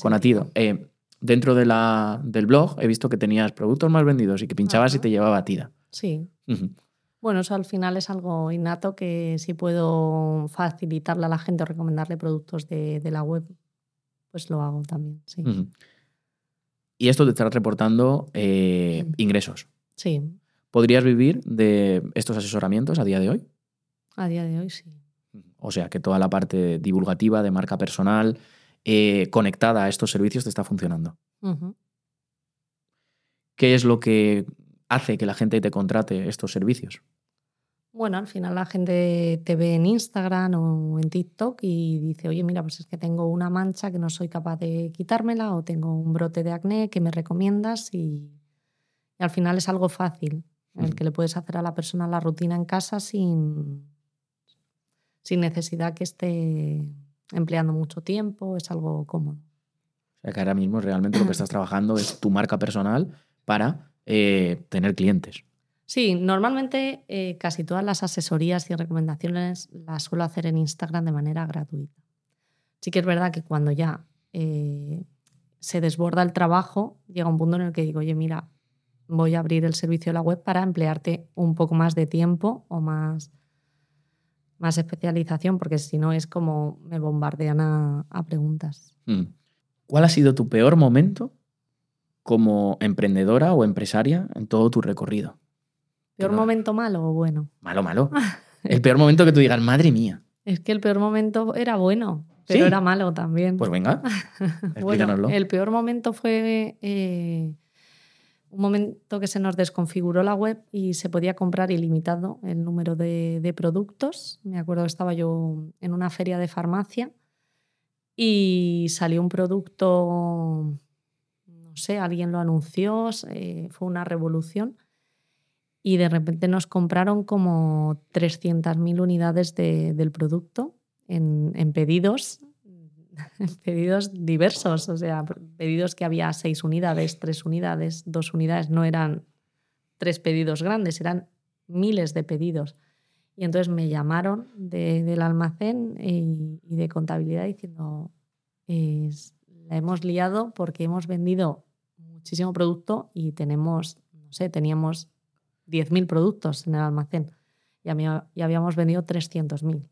Con Atido. Eh, dentro de la, del blog he visto que tenías productos más vendidos y que pinchabas y te llevaba Atida. Sí. Bueno, eso al final es algo innato que si puedo facilitarle a la gente o recomendarle productos de, la web, pues lo hago también, sí. Y esto te está reportando eh, ingresos. Sí. ¿Podrías vivir de estos asesoramientos a día de hoy? A día de hoy sí. O sea, que toda la parte divulgativa de marca personal eh, conectada a estos servicios te está funcionando. ¿Qué es lo que hace que la gente te contrate estos servicios? Bueno, al final la gente te ve en Instagram o en TikTok y dice, oye, mira, pues es que tengo una mancha que no soy capaz de quitármela o tengo un brote de acné que me recomiendas y, al final es algo fácil. en el que le puedes hacer a la persona la rutina en casa sin, sin necesidad que esté empleando mucho tiempo, es algo cómodo. O sea que ahora mismo realmente lo que estás trabajando es tu marca personal para eh, tener clientes. Sí, normalmente eh, casi todas las asesorías y recomendaciones las suelo hacer en Instagram de manera gratuita. Sí que es verdad que cuando ya eh, se desborda el trabajo, llega un punto en el que digo, oye, mira, voy a abrir el servicio de la web para emplearte un poco más de tiempo o más, más especialización, porque si no es como me bombardean a, preguntas. Mm. ¿Cuál ha sido tu peor momento como emprendedora o empresaria en todo tu recorrido? ¿Peor momento malo o bueno? Malo, malo. el peor momento que tú digas, madre mía. Es que el peor momento era bueno, pero era malo también. Pues venga, explícanoslo. el peor momento fue eh, un momento que se nos desconfiguró la web y se podía comprar ilimitado el número de, productos. Me acuerdo que estaba yo en una feria de farmacia y salió un producto, no sé, alguien lo anunció, eh, fue una revolución y de repente nos compraron como 300.000 unidades del producto en, en pedidos pedidos diversos, o sea, pedidos que había seis unidades, tres unidades, dos unidades, no eran tres pedidos grandes, eran miles de pedidos. Y entonces me llamaron del almacén y, de contabilidad diciendo, la hemos liado porque hemos vendido muchísimo producto y tenemos, no sé, teníamos 10.000 productos en el almacén y, y habíamos vendido 300.000.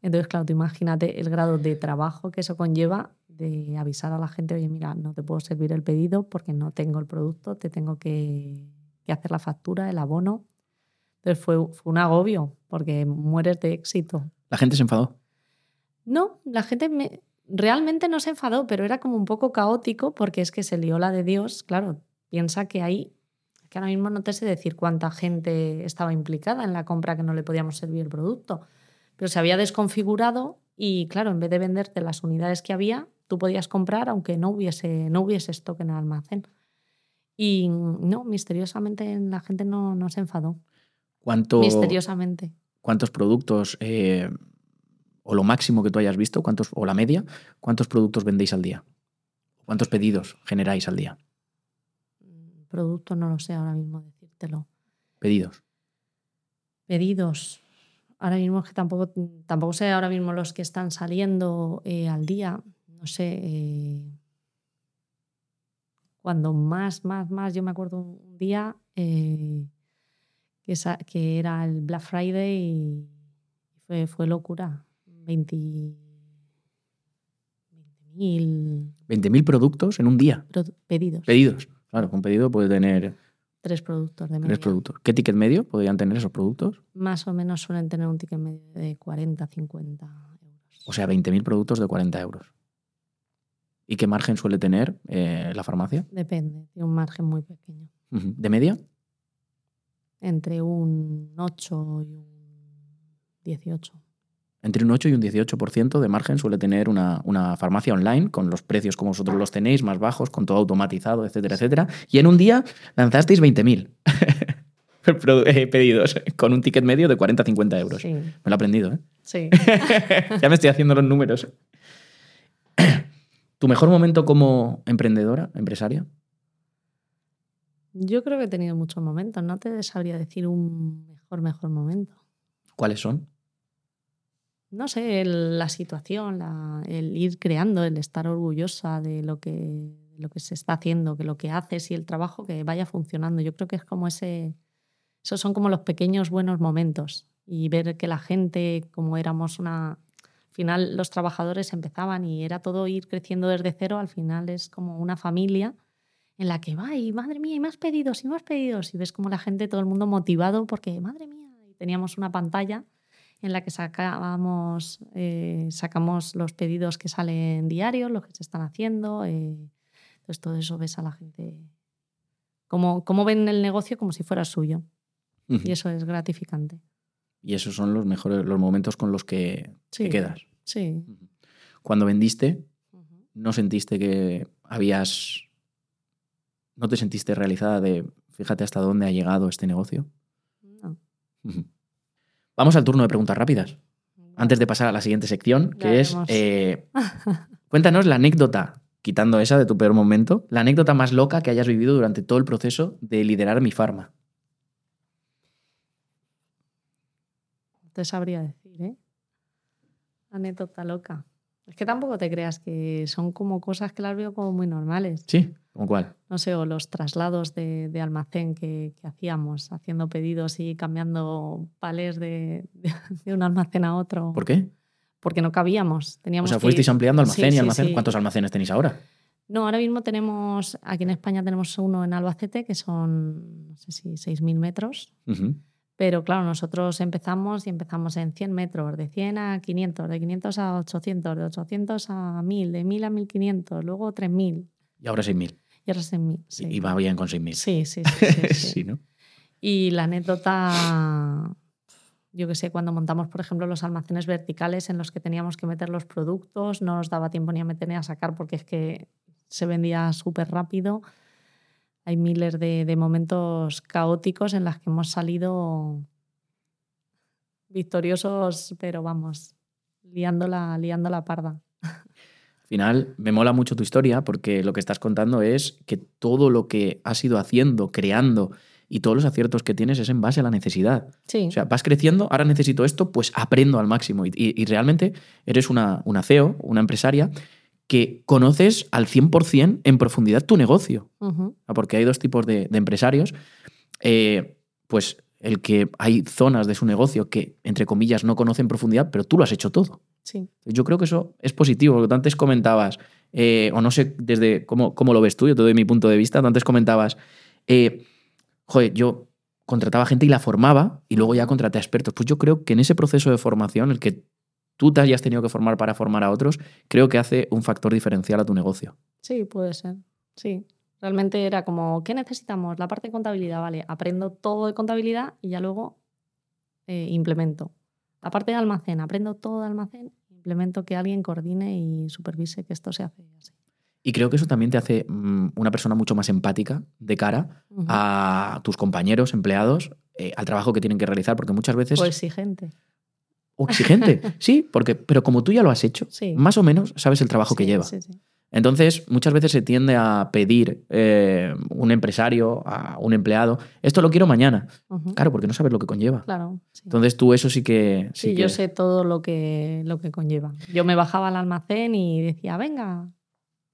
Entonces, claro, tú imagínate el grado de trabajo que eso conlleva de avisar a la gente, oye, mira, no te puedo servir el pedido porque no tengo el producto, te tengo que, hacer la factura, el abono. Entonces fue, un agobio porque mueres de éxito. ¿La gente se enfadó? No, la gente me, realmente no se enfadó, pero era como un poco caótico porque es que se lió la de Dios. Claro, piensa que ahí, que ahora mismo no te sé decir cuánta gente estaba implicada en la compra que no le podíamos servir el producto pero se había desconfigurado y claro, en vez de venderte las unidades que había, tú podías comprar aunque no hubiese, no hubiese stock en el almacén. Y no, misteriosamente la gente no, no se enfadó. ¿Cuánto, misteriosamente. ¿Cuántos productos, eh, o lo máximo que tú hayas visto, cuántos, o la media, cuántos productos vendéis al día? ¿Cuántos pedidos generáis al día? Productos no lo sé ahora mismo decírtelo. ¿Pedidos? Pedidos ahora mismo es que tampoco, tampoco sé ahora mismo los que están saliendo eh, al día. No sé. Eh, cuando más, más, más, yo me acuerdo un día eh, que, que, era el Black Friday y fue, fue locura. 20. 20.000. 20.000 productos en un día. pedidos. Pedidos. Claro, un pedido puede tener Tres productos de media. Tres productos. ¿Qué ticket medio podrían tener esos productos? Más o menos suelen tener un ticket medio de 40, 50 euros. O sea, 20.000 productos de 40 euros. ¿Y qué margen suele tener eh, la farmacia? Depende, tiene un margen muy pequeño. ¿De media? Entre un 8 y un 18 entre un 8 y un 18% de margen suele tener una, farmacia online con los precios como vosotros los tenéis, más bajos, con todo automatizado, etcétera, etcétera. Y en un día lanzasteis 20.000 eh, pedidos con un ticket medio de 40-50 euros. Me lo he aprendido, ¿eh? Sí. ya me estoy haciendo los números. ¿Tu mejor momento como emprendedora, empresaria? Yo creo que he tenido muchos momentos. No te sabría decir un mejor, mejor momento. ¿Cuáles son? No sé, la situación, el ir creando, el estar orgullosa de lo que, lo que se está haciendo, que lo que haces y el trabajo que vaya funcionando. Yo creo que es como ese, esos son como los pequeños buenos momentos y ver que la gente, como éramos una, al final los trabajadores empezaban y era todo ir creciendo desde cero, al final es como una familia en la que va y madre mía, y más pedidos y más pedidos y ves como la gente, todo el mundo motivado porque madre mía, y teníamos una pantalla en la que sacamos, eh, sacamos los pedidos que salen diarios, los que se están haciendo. Eh, entonces todo eso ves a la gente como, como ven el negocio como si fuera suyo. Y eso es gratificante. Y esos son los mejores, los momentos con los que te quedas. Sí. Cuando vendiste, ¿no sentiste que habías... ¿No te sentiste realizada de Fíjate hasta dónde ha llegado este negocio. No. Vamos al turno de preguntas rápidas. Antes de pasar a la siguiente sección, Ya que es... eh, cuéntanos la anécdota, quitando esa de tu peor momento, la anécdota más loca que hayas vivido durante todo el proceso de liderar mi farma. Te sabría decir, ¿eh? Anécdota loca. Es que tampoco te creas que son como cosas que las veo como muy normales. ¿Sí? ¿Con cuál? No sé, o los traslados de, de almacén que, que hacíamos, haciendo pedidos y cambiando palés de, de- de un almacén a otro. ¿Por qué? Porque no cabíamos. O Teníamos sea, que fuisteis ir- ampliando almacén Sí, y sí, almacén. sí. ¿Cuántos almacenes tenéis ahora? No, ahora mismo tenemos, aquí en España tenemos uno en Albacete, que son, no sé si 6.000 metros. Ujú. Pero claro, nosotros empezamos y empezamos en 100 metros, de 100 a 500, de 500 a 800, de 800 a 1000, de 1000 a 1500, luego 3000 Y ahora 6.000. y ahora 6000. Sí. Y va bien con 6.000. Sí, sí, sí. sí, ¿no? Y la anécdota, yo que sé, cuando montamos, por ejemplo, los almacenes verticales en los que teníamos que meter los productos, no nos daba tiempo ni a meter ni a sacar porque es que se vendía súper rápido. Hay miles de, de momentos caóticos en los que hemos salido victoriosos, pero vamos, liándola, liándola parda. Al final, me mola mucho tu historia porque lo que estás contando es que todo lo que has ido haciendo, creando y todos los aciertos que tienes es en base a la necesidad. Sí, O sea, vas creciendo, ahora necesito esto, pues aprendo al máximo. Y, y- y realmente eres una, una CEO, una empresaria, que conoces al 100% en profundidad tu negocio. Ah, Porque hay dos tipos de, de empresarios. Eh, pues el que hay zonas de su negocio que, entre comillas, no conoce en profundidad, pero tú lo has hecho todo. Sí. Yo creo que eso es positivo. Lo que tú antes comentabas, eh, o no sé desde cómo, cómo lo ves tú, yo te doy mi punto de vista. Tú antes comentabas, eh, joder, yo contrataba gente y la formaba y luego ya contraté a expertos. Pues yo creo que en ese proceso de formación, el que tú te hayas tenido que formar para formar a otros, creo que hace un factor diferencial a tu negocio. Sí, puede ser. Sí. Realmente era como, ¿qué necesitamos? La parte de contabilidad, vale. Aprendo todo de contabilidad y ya luego eh, implemento. La parte de almacén, aprendo todo de almacén, implemento que alguien coordine y supervise que esto se hace así. Y creo que eso también te hace mm, una persona mucho más empática de cara a tus compañeros, empleados, eh, al trabajo que tienen que realizar, porque muchas veces... O exigente. O exigente, sí, porque, pero como tú ya lo has hecho, Sí. más o menos sabes el trabajo que lleva. sí, sí. Entonces, muchas veces se tiende a pedir eh, un empresario, a un empleado, esto lo quiero mañana. Claro, porque no sabes lo que conlleva. Claro. sí. Entonces tú eso sí que... Sí, Sí, yo sé todo lo que, lo que conlleva. Yo me bajaba al almacén y decía, venga,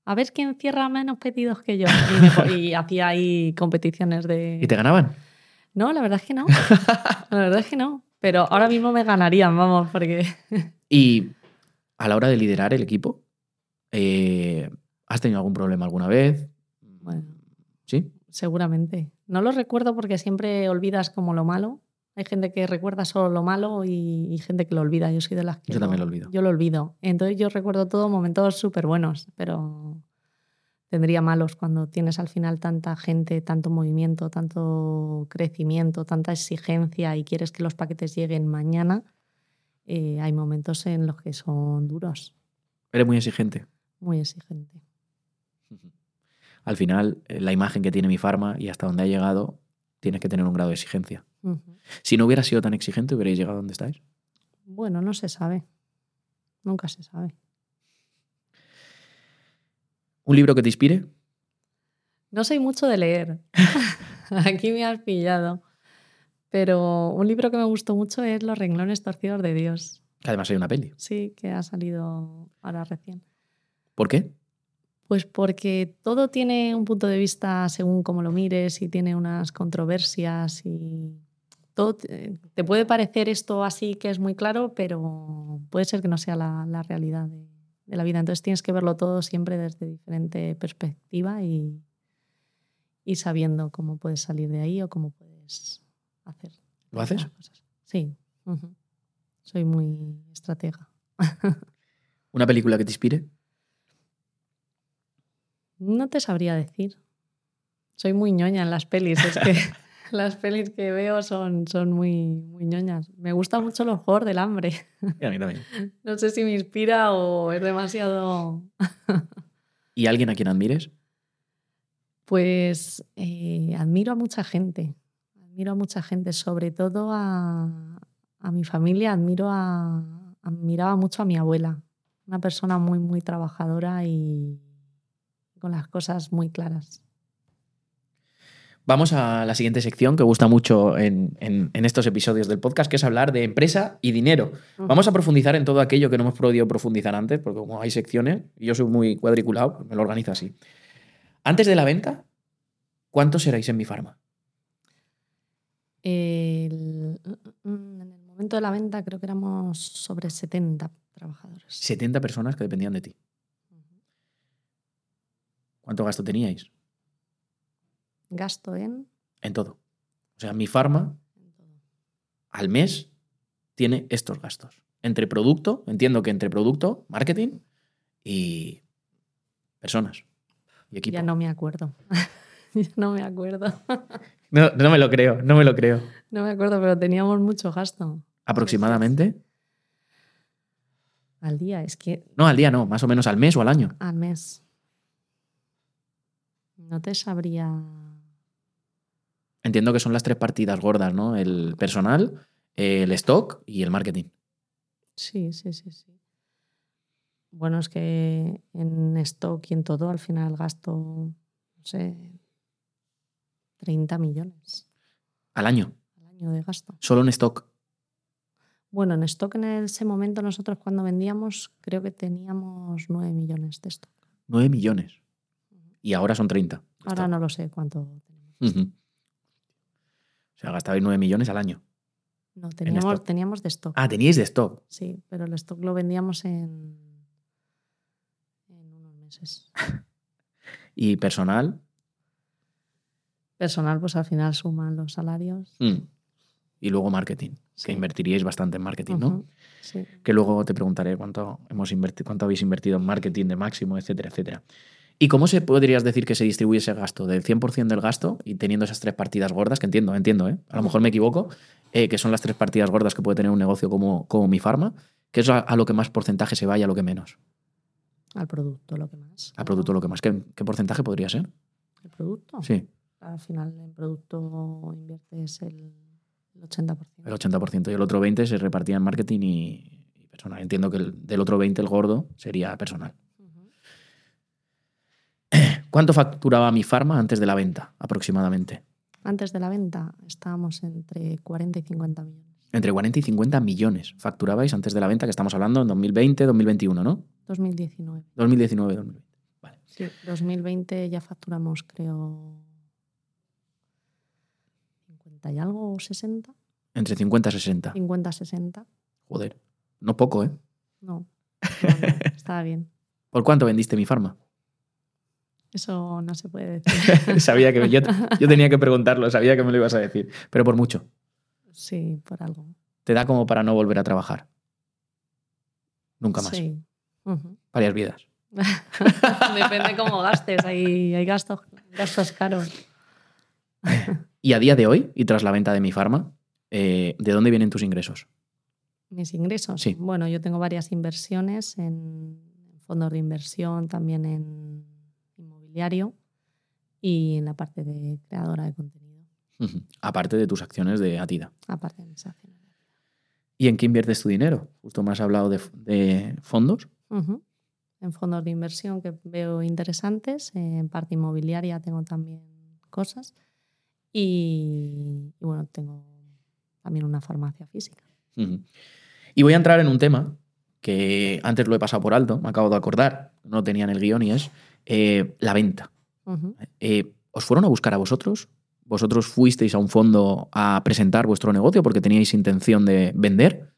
a ver quién cierra menos pedidos que yo. Y, me y hacía ahí competiciones de... ¿Y te ganaban? No, la verdad es que no. La verdad es que no. Pero ahora mismo me ganarían, vamos, porque... Y a la hora de liderar el equipo, eh, ¿has tenido algún problema alguna vez? Bueno. ¿Sí? Seguramente. No lo recuerdo porque siempre olvidas como lo malo. Hay gente que recuerda solo lo malo y, y gente que lo olvida. Yo soy de las que... Yo también lo olvido. Yo lo olvido. Entonces yo recuerdo todo momentos súper buenos, pero tendría malos cuando tienes al final tanta gente, tanto movimiento, tanto crecimiento, tanta exigencia y quieres que los paquetes lleguen mañana. eh, hay momentos en los que son duros, Eres muy exigente. Muy exigente. Al final, eh, la imagen que tiene mi farma y hasta donde ha llegado, tienes que tener un grado de exigencia. Si no hubiera sido tan exigente, hubierais llegado a donde estáis. Bueno, no se sabe. Nunca se sabe. ¿Un libro que te inspire? No soy mucho de leer. Aquí me has pillado. Pero un libro que me gustó mucho es Los renglones torcidos de Dios. Que además hay una peli. Sí, que ha salido ahora recién. ¿Por qué? Pues porque todo tiene un punto de vista según cómo lo mires y tiene unas controversias y todo te te puede parecer esto así que es muy claro, pero puede ser que no sea la, la realidad de, de la vida. Entonces tienes que verlo todo siempre desde diferente perspectiva y, y sabiendo cómo puedes salir de ahí o cómo puedes hacer. ¿Lo haces? cosas. Sí. Soy muy estratega. ¿Una película que te inspire? No te sabría decir. Soy muy ñoña en las pelis. Es que las pelis que veo son, son muy, muy ñoñas. Me gustan mucho los juegos del hambre. Y a mí también. No sé si me inspira o es demasiado. ¿Y alguien a quien admires? Pues eh, admiro a mucha gente, admiro a mucha gente, sobre todo a, a mi familia, admiro a, admiraba mucho a mi abuela, una persona muy, muy trabajadora y con las cosas muy claras. Vamos a la siguiente sección que gusta mucho en, estos episodios del podcast, que es hablar de empresa y dinero. Vamos a profundizar en todo aquello que no hemos podido profundizar antes, porque como hay secciones, y yo soy muy cuadriculado, pues me lo organizo así. Antes de la venta, ¿cuántos erais en mi farma? En el momento de la venta creo que éramos sobre 70 trabajadores. 70 personas que dependían de ti. ¿Cuánto gasto teníais? Gasto en... En todo. O sea, mi farma al mes tiene estos gastos. Entre producto, entiendo que entre producto, marketing y personas y equipo. Ya no me acuerdo. ya no me acuerdo. no, no me lo creo, no me lo creo. No me acuerdo, pero teníamos mucho gasto. ¿Aproximadamente? Al día, es que... No, al día no, más o menos al mes o al año. Al mes. No te sabría... Entiendo que son las tres partidas gordas, ¿no? El personal, el stock y el marketing. Sí, sí, sí, sí. Bueno, es que en stock y en todo al final gasto, no sé, 30 millones. ¿Al año? Al año de gasto. ¿Solo en stock? Bueno, en stock en ese momento nosotros cuando vendíamos creo que teníamos 9 millones de stock. 9 millones. Y ahora son 30. Ahora no lo sé cuánto tenemos. O sea, gastabais 9 millones al año. No, teníamos, teníamos de stock. Ah, teníais de stock. Sí, pero el stock lo vendíamos en, en unos meses. ¿Y personal? Personal, pues al final suman los salarios. Mm. Y luego marketing, que invertiríais bastante en marketing, ¿no? Sí. Que luego te preguntaré cuánto, hemos invertido, cuánto habéis invertido en marketing de máximo, etcétera, etcétera. ¿Y cómo se podrías decir que se distribuye ese gasto? Del 100% del gasto y teniendo esas tres partidas gordas, que entiendo, entiendo, ¿eh? a lo mejor me equivoco, eh, que son las tres partidas gordas que puede tener un negocio como, como mi farma, que es a, lo que más porcentaje se va y a lo que menos. Al producto lo que más. Al producto lo que más. ¿Qué, porcentaje podría ser? ¿El producto? Sí. Al final en producto inviertes el 80%. El 80% y el otro 20% se repartía en marketing y, y personal. Entiendo que del otro 20% el gordo sería personal. ¿Cuánto facturaba mi farma antes de la venta, aproximadamente? Antes de la venta estábamos entre 40 y 50 millones. Entre 40 y 50 millones facturabais antes de la venta, que estamos hablando en 2020, 2021, ¿no? 2019. 2019, 2020. Vale. Sí, 2020 ya facturamos, creo, 50 y algo, 60. Entre 50 y 60. 50 60. Joder, no poco, ¿eh? No, no estaba bien. ¿Por cuánto vendiste mi farma? Eso no se puede decir. sabía que yo, tenía que preguntarlo, sabía que me lo ibas a decir, pero por mucho. Sí, por algo. ¿Te da como para no volver a trabajar? Nunca más. Sí. Varias vidas. Depende cómo gastes, hay, hay gastos, gastos caros. y a día de hoy, y tras la venta de mi farma, eh, ¿de dónde vienen tus ingresos? Mis ingresos. Sí. Bueno, yo tengo varias inversiones en fondos de inversión, también en diario y en la parte de creadora de contenido. Aparte de tus acciones de Atida. Aparte de mis acciones de Atida. ¿Y en qué inviertes tu dinero? Justo me has hablado de, fondos. En fondos de inversión que veo interesantes, en parte inmobiliaria tengo también cosas y, bueno, tengo también una farmacia física. Y voy a entrar en un tema que antes lo he pasado por alto, me acabo de acordar, no tenía en el guion y es eh, la venta. Eh, ¿Os fueron a buscar a vosotros? ¿Vosotros fuisteis a un fondo a presentar vuestro negocio porque teníais intención de vender?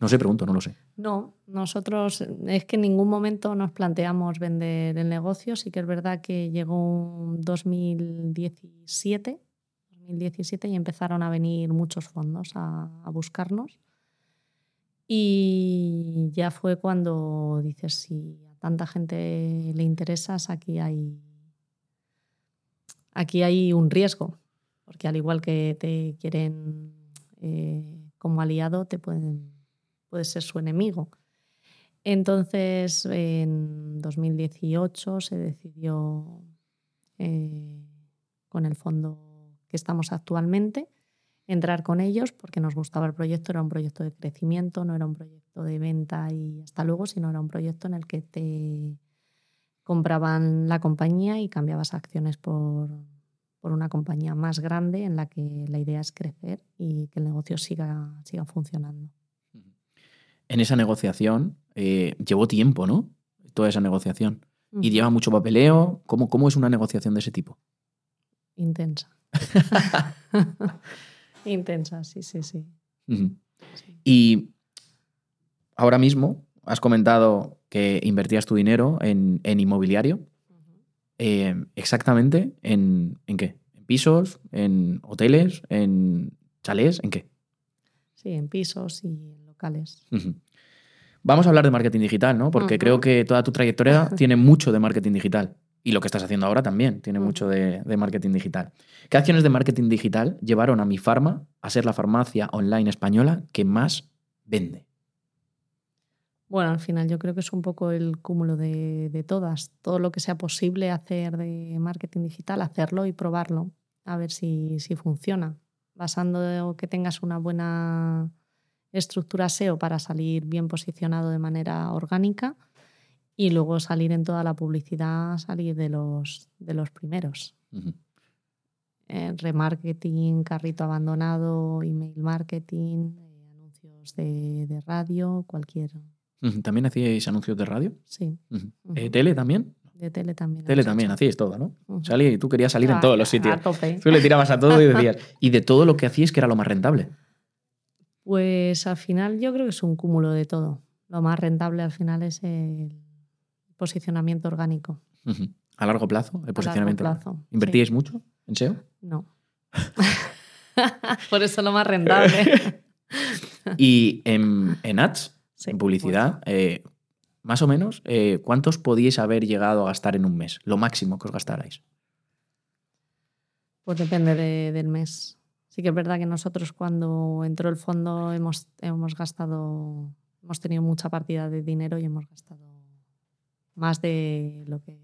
No sé, pregunto, no lo sé. No, nosotros es que en ningún momento nos planteamos vender el negocio. Sí que es verdad que llegó un 2017, 2017 y empezaron a venir muchos fondos a, a buscarnos. Y ya fue cuando dices, si tanta gente le interesas, aquí hay, aquí hay un riesgo, porque al igual que te quieren eh, como aliado, te pueden, puede ser su enemigo. Entonces, en 2018 se decidió eh, con el fondo que estamos actualmente, entrar con ellos porque nos gustaba el proyecto, era un proyecto de crecimiento, no era un proyecto de venta y hasta luego, sino era un proyecto en el que te compraban la compañía y cambiabas acciones por, por una compañía más grande en la que la idea es crecer y que el negocio siga, siga funcionando. En esa negociación eh, llevó tiempo, ¿no? Toda esa negociación. Y lleva mucho papeleo. ¿Cómo, ¿Cómo es una negociación de ese tipo? Intensa. Intensa, sí, sí, sí. Y ahora mismo has comentado que invertías tu dinero en, en inmobiliario. Eh, exactamente en, en, qué? ¿En pisos? ¿En hoteles? ¿En chalés? ¿En qué? Sí, en pisos y en locales. Vamos a hablar de marketing digital, ¿no? Porque creo que toda tu trayectoria tiene mucho de marketing digital. Y lo que estás haciendo ahora también tiene mucho de, de, marketing digital. ¿Qué acciones de marketing digital llevaron a mi farma a ser la farmacia online española que más vende? Bueno, al final yo creo que es un poco el cúmulo de, todas. Todo lo que sea posible hacer de marketing digital, hacerlo y probarlo, a ver si, si funciona. Basando que tengas una buena estructura SEO para salir bien posicionado de manera orgánica y luego salir en toda la publicidad, salir de los, de los primeros. Eh, remarketing, carrito abandonado, email marketing, eh, anuncios de, de radio, cualquier ¿También hacíais anuncios de radio? Sí. ¿Eh, ¿Tele también? De tele también. Tele también, hacíais todo, ¿no? y tú querías salir en todos los sitios. Tú le tirabas a todo y decías. ¿Y de todo lo que hacíais que era lo más rentable? Pues al final yo creo que es un cúmulo de todo. Lo más rentable al final es el posicionamiento orgánico. ¿A largo plazo? El posicionamiento. A largo plazo. ¿Invertíais mucho en SEO? No. Por eso lo más rentable. ¿Y en, en ads? En publicidad, eh, más o menos, eh, ¿cuántos podíais haber llegado a gastar en un mes? Lo máximo que os gastarais. Pues depende del mes. Sí que es verdad que nosotros cuando entró el fondo hemos, hemos gastado, hemos tenido mucha partida de dinero y hemos gastado más de lo que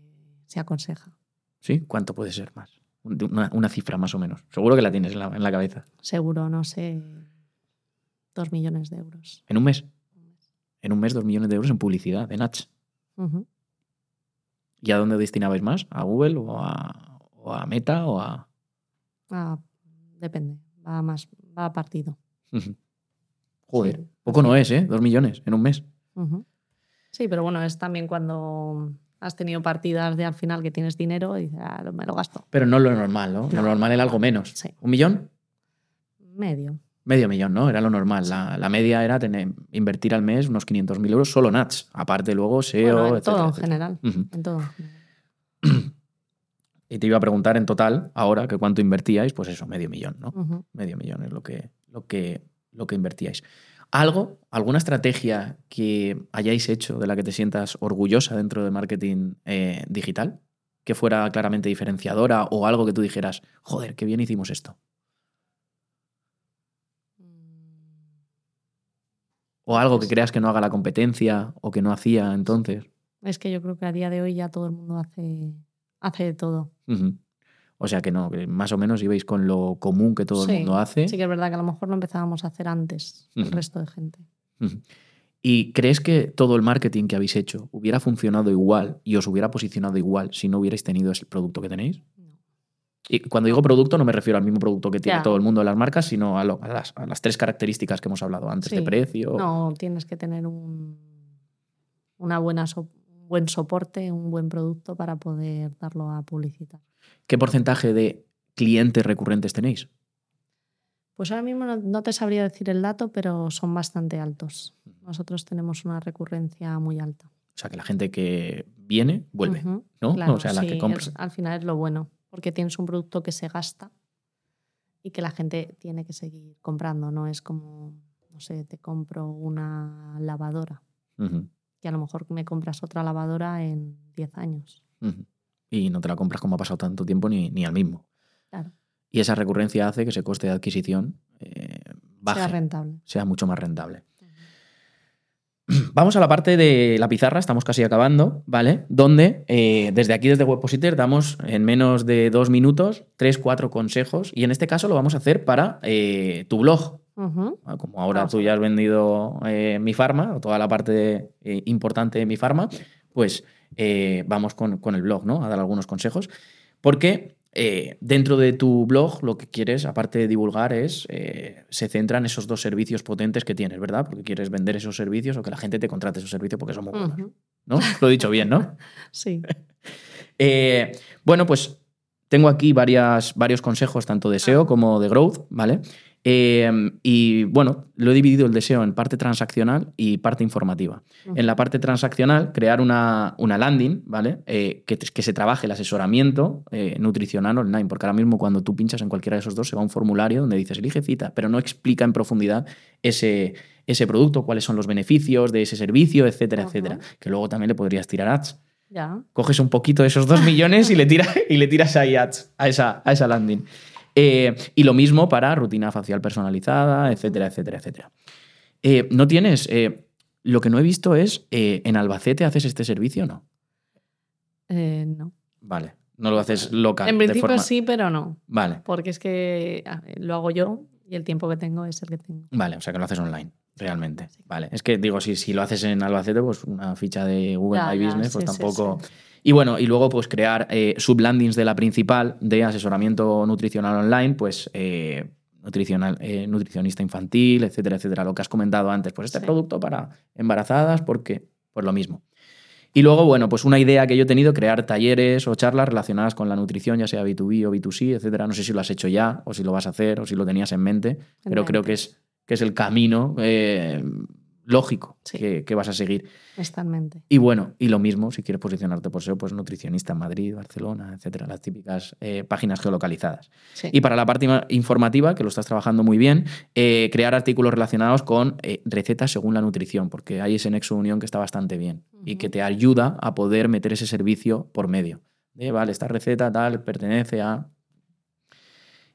se aconseja. ¿Sí? ¿Cuánto puede ser más? Una, cifra más o menos. Seguro que la tienes en la, en la cabeza. Seguro, no sé, dos millones de euros. ¿En un mes? En un mes dos millones de euros en publicidad, en ads. ¿Y a dónde destinabais más? ¿A Google o a, Meta o a...? Ah, depende, va, más, va a partido. Joder, poco no es, ¿eh? Dos millones en un mes. Sí, pero bueno, es también cuando has tenido partidas de al final que tienes dinero y dices, ah, me lo gasto. Pero no lo normal, ¿no? Lo normal era algo menos. ¿Un millón? Medio. Medio millón, ¿no? Era lo normal. La, media era tener, invertir al mes unos 500.000 euros solo en ads. Aparte luego SEO, en todo en general. En todo. Y te iba a preguntar en total, ahora, que cuánto invertíais, pues eso, medio millón, ¿no? Medio millón es lo que, lo, que, lo que invertíais. ¿Algo, alguna estrategia que hayáis hecho de la que te sientas orgullosa dentro de marketing eh, digital? Que fuera claramente diferenciadora o algo que tú dijeras, joder, qué bien hicimos esto. ¿O algo que creas que no haga la competencia o que no hacía entonces? Es que yo creo que a día de hoy ya todo el mundo hace, hace de todo. O sea que no, que más o menos ibais con lo común que todo el mundo hace. Sí, que es verdad que a lo mejor lo empezábamos a hacer antes el resto de gente. ¿Y crees que todo el marketing que habéis hecho hubiera funcionado igual y os hubiera posicionado igual si no hubierais tenido ese producto que tenéis? Y cuando digo producto no me refiero al mismo producto que tiene todo el mundo de las marcas, sino a, las, tres características que hemos hablado antes de precio. No, tienes que tener un una buena buen soporte, un buen producto para poder darlo a publicitar. ¿Qué porcentaje de clientes recurrentes tenéis? Pues ahora mismo no, te sabría decir el dato, pero son bastante altos. Nosotros tenemos una recurrencia muy alta. O sea, que la gente que viene vuelve, ¿no? o sea, la que compra. al final es lo bueno porque tienes un producto que se gasta y que la gente tiene que seguir comprando. No es como, no sé, te compro una lavadora, que a lo mejor me compras otra lavadora en 10 años. Y no te la compras como ha pasado tanto tiempo ni, ni al mismo. Claro. Y esa recurrencia hace que ese coste de adquisición eh, baje, sea rentable. Sea mucho más rentable. vamos a la parte de la pizarra, estamos casi acabando, ¿vale? Donde eh, desde aquí, desde Webpositor, damos en menos de dos minutos tres, cuatro consejos y en este caso lo vamos a hacer para eh, tu blog. Ah, como ahora tú ya has vendido eh, mi farma, o toda la parte importante de mi farma, pues vamos con, con, el blog, ¿no? A dar algunos consejos. Porque eh, dentro de tu blog lo que quieres, aparte de divulgar, es eh, se centra en esos dos servicios potentes que tienes, ¿verdad? Porque quieres vender esos servicios o que la gente te contrate esos servicios porque son muy buenos. ¿No? Lo he dicho bien, ¿no? sí. Eh, bueno, pues tengo aquí varias, varios consejos, tanto de SEO como de growth, ¿vale? Em, y bueno, lo he dividido el deseo en parte transaccional y parte informativa. En la parte transaccional, crear una, una landing, ¿vale? Eh, que, que, se trabaje el asesoramiento eh, nutricional online, porque ahora mismo cuando tú pinchas en cualquiera de esos dos se va un formulario donde dices elige cita, pero no explica en profundidad ese, ese producto, cuáles son los beneficios de ese servicio, etcétera, etcétera. Que luego también le podrías tirar ads. Ya. Coges un poquito de esos dos millones y le, tira, y le tiras ahí ads a esa, a esa landing. Eh, y lo mismo para rutina facial personalizada, etcétera, etcétera, etcétera. Eh, no tienes. Eh, lo que no he visto es, ¿en Albacete haces este servicio o no? no. Vale. No lo haces local. En principio sí, pero no. Vale. Porque es que lo hago yo y el tiempo que tengo es el que tengo. Vale, o sea que lo haces online, realmente. Vale. Es que digo, si, si lo haces en Albacete, pues una ficha de Google My Business, pues tampoco. Y bueno, y luego pues crear eh, sublandings de la principal de asesoramiento nutricional online, pues eh, nutricional, eh, nutricionista infantil, etcétera, etcétera. Lo que has comentado antes, pues este producto para embarazadas, porque pues lo mismo. Y luego, bueno, pues una idea que yo he tenido, crear talleres o charlas relacionadas con la nutrición, ya sea B2B o B2C, etcétera. No sé si lo has hecho ya, o si lo vas a hacer, o si lo tenías en mente, pero creo que es, que es el camino eh, lógico que, vas a seguir. Y bueno, y lo mismo, si quieres posicionarte por SEO, pues nutricionista en Madrid, Barcelona, etcétera, las típicas eh, páginas geolocalizadas. Y para la parte informativa, que lo estás trabajando muy bien, eh, crear artículos relacionados con eh, recetas según la nutrición, porque hay ese nexo unión que está bastante bien y que te ayuda a poder meter ese servicio por medio. vale, esta receta tal pertenece a...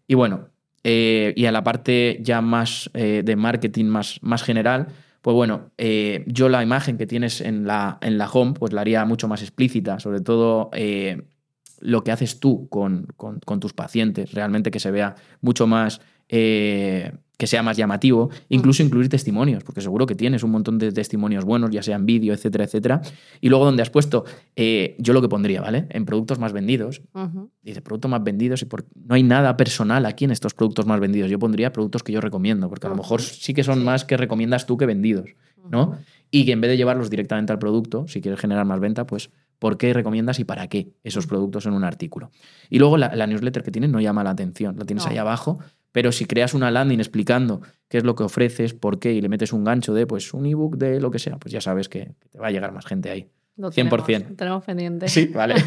Y bueno, y a la parte ya más de marketing más, más general, pues bueno, eh, yo la imagen que tienes en la, en la home, pues la haría mucho más explícita, sobre todo eh, lo que haces tú con, tus pacientes, realmente que se vea mucho más eh, que sea más llamativo, incluso incluir testimonios, porque seguro que tienes un montón de testimonios buenos, ya sean vídeo, etcétera, etcétera. Y luego donde has puesto, eh, yo lo que pondría, ¿vale? En productos más vendidos. Dice, productos más vendidos y por... no hay nada personal aquí en estos productos más vendidos. Yo pondría productos que yo recomiendo, porque a lo mejor sí que son más que recomiendas tú que vendidos, ¿no? Y que en vez de llevarlos directamente al producto, si quieres generar más venta, pues por qué recomiendas y para qué esos productos en un artículo. Y luego la, newsletter que tienes no llama la atención, la tienes ahí abajo pero si creas una landing explicando qué es lo que ofreces, por qué, y le metes un gancho de pues un ebook de lo que sea, pues ya sabes que, te va a llegar más gente ahí. 100%. Tenemos, pendiente. Sí, vale.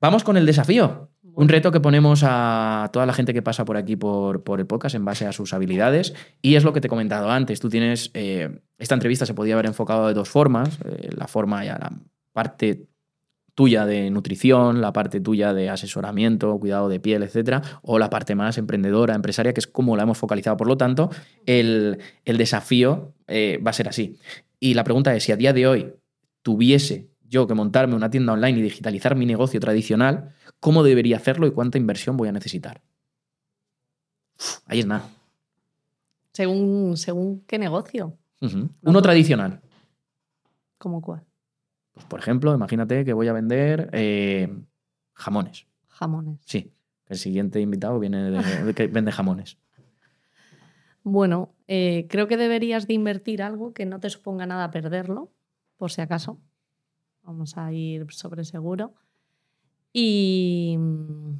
Vamos con el desafío. Un reto que ponemos a toda la gente que pasa por aquí por, por, el podcast en base a sus habilidades. Y es lo que te he comentado antes. Tú tienes. Eh, esta entrevista se podía haber enfocado de dos formas. Eh, la forma ya, la parte tuya de nutrición, la parte tuya de asesoramiento, cuidado de piel, etcétera, o la parte más emprendedora, empresaria, que es como la hemos focalizado. Por lo tanto, el, desafío eh, va a ser así. Y la pregunta es: si a día de hoy tuviese yo que montarme una tienda online y digitalizar mi negocio tradicional, ¿cómo debería hacerlo y cuánta inversión voy a necesitar? ahí es nada. Según, según qué negocio. Uno tradicional. ¿Cómo cuál? Pues, por ejemplo, imagínate que voy a vender eh, jamones. Jamones. Sí. El siguiente invitado viene de, que vende jamones. Bueno, eh, creo que deberías de invertir algo que no te suponga nada perderlo, por si acaso. Vamos a ir sobre seguro. Y mm,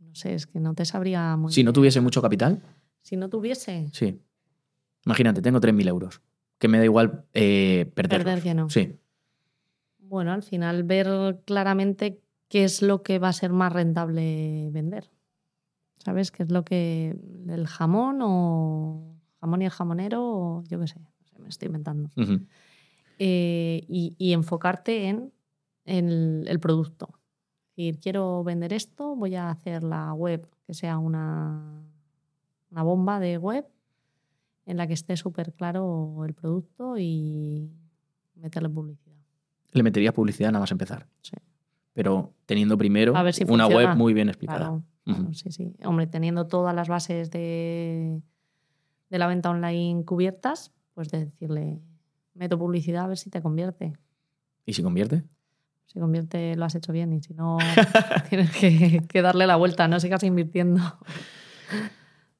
no sé, es que no te sabría muy Si no tuviese mucho capital. Si no tuviese. Sí. Imagínate, tengo 3.000 euros que me da igual eh, perder. Perder que no. Sí. Bueno, al final ver claramente qué es lo que va a ser más rentable vender. ¿Sabes? ¿Qué es lo que. el jamón o. jamón y el jamonero o yo qué sé, me estoy inventando. Eh, y, enfocarte en, el producto. Es decir, quiero vender esto, voy a hacer la web que sea una, una bomba de web en la que esté súper claro el producto y meterle publicidad. Le meterías publicidad nada más empezar. Sí. Pero teniendo primero A ver si una funciona. web muy bien explicada. Claro, claro, Ujú. sí, sí. Hombre, teniendo todas las bases de, de la venta online cubiertas, pues de decirle, meto publicidad a ver si te convierte. ¿Y si convierte? Si convierte, lo has hecho bien y si no, tienes que, que darle la vuelta, no sigas invirtiendo.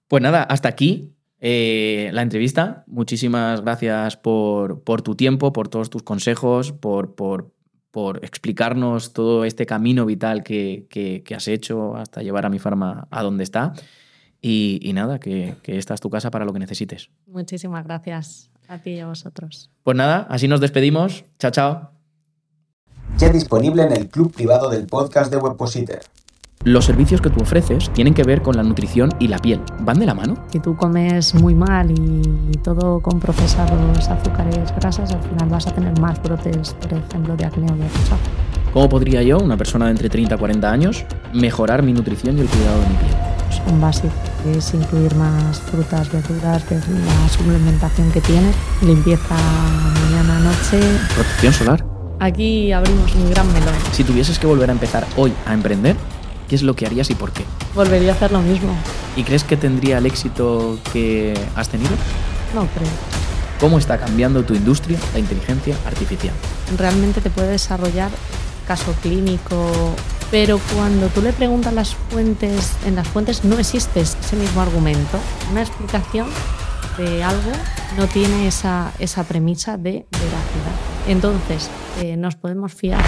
Pues nada, hasta aquí eh, la entrevista. Muchísimas gracias por, por tu tiempo, por todos tus consejos, por, por, por explicarnos todo este camino vital que, que- que has hecho hasta llevar a mi farma a donde está. Y, y nada, que, que esta es tu casa para lo que necesites. Muchísimas gracias a ti y a vosotros. Pues nada, así nos despedimos. Chao, chao. Ya disponible en el club privado del podcast de Webpositor. Los servicios que tú ofreces tienen que ver con la nutrición y la piel. ¿Van de la mano? Si tú comes muy mal y todo con procesados, azúcares, grasas, al final vas a tener más brotes, por ejemplo, de acné o de rechazo. ¿Cómo podría yo, una persona de entre 30 y 40 años, mejorar mi nutrición y el cuidado de mi piel? Son básicos, es incluir más frutas, verduras, ver la suplementación que tienes, limpieza mañana, noche. Protección solar. Aquí abrimos un gran melón. Si tuvieses que volver a empezar hoy a emprender, ¿qué es lo que harías y por qué? Volvería a hacer lo mismo. ¿Y crees que tendría el éxito que has tenido? No creo. ¿Cómo está cambiando tu industria la inteligencia artificial? Realmente te puede desarrollar caso clínico, pero cuando tú le preguntas las fuentes, en las fuentes no existe ese mismo argumento. Una explicación de algo no tiene esa, esa premisa de veracidad. Entonces, eh, nos podemos fiar.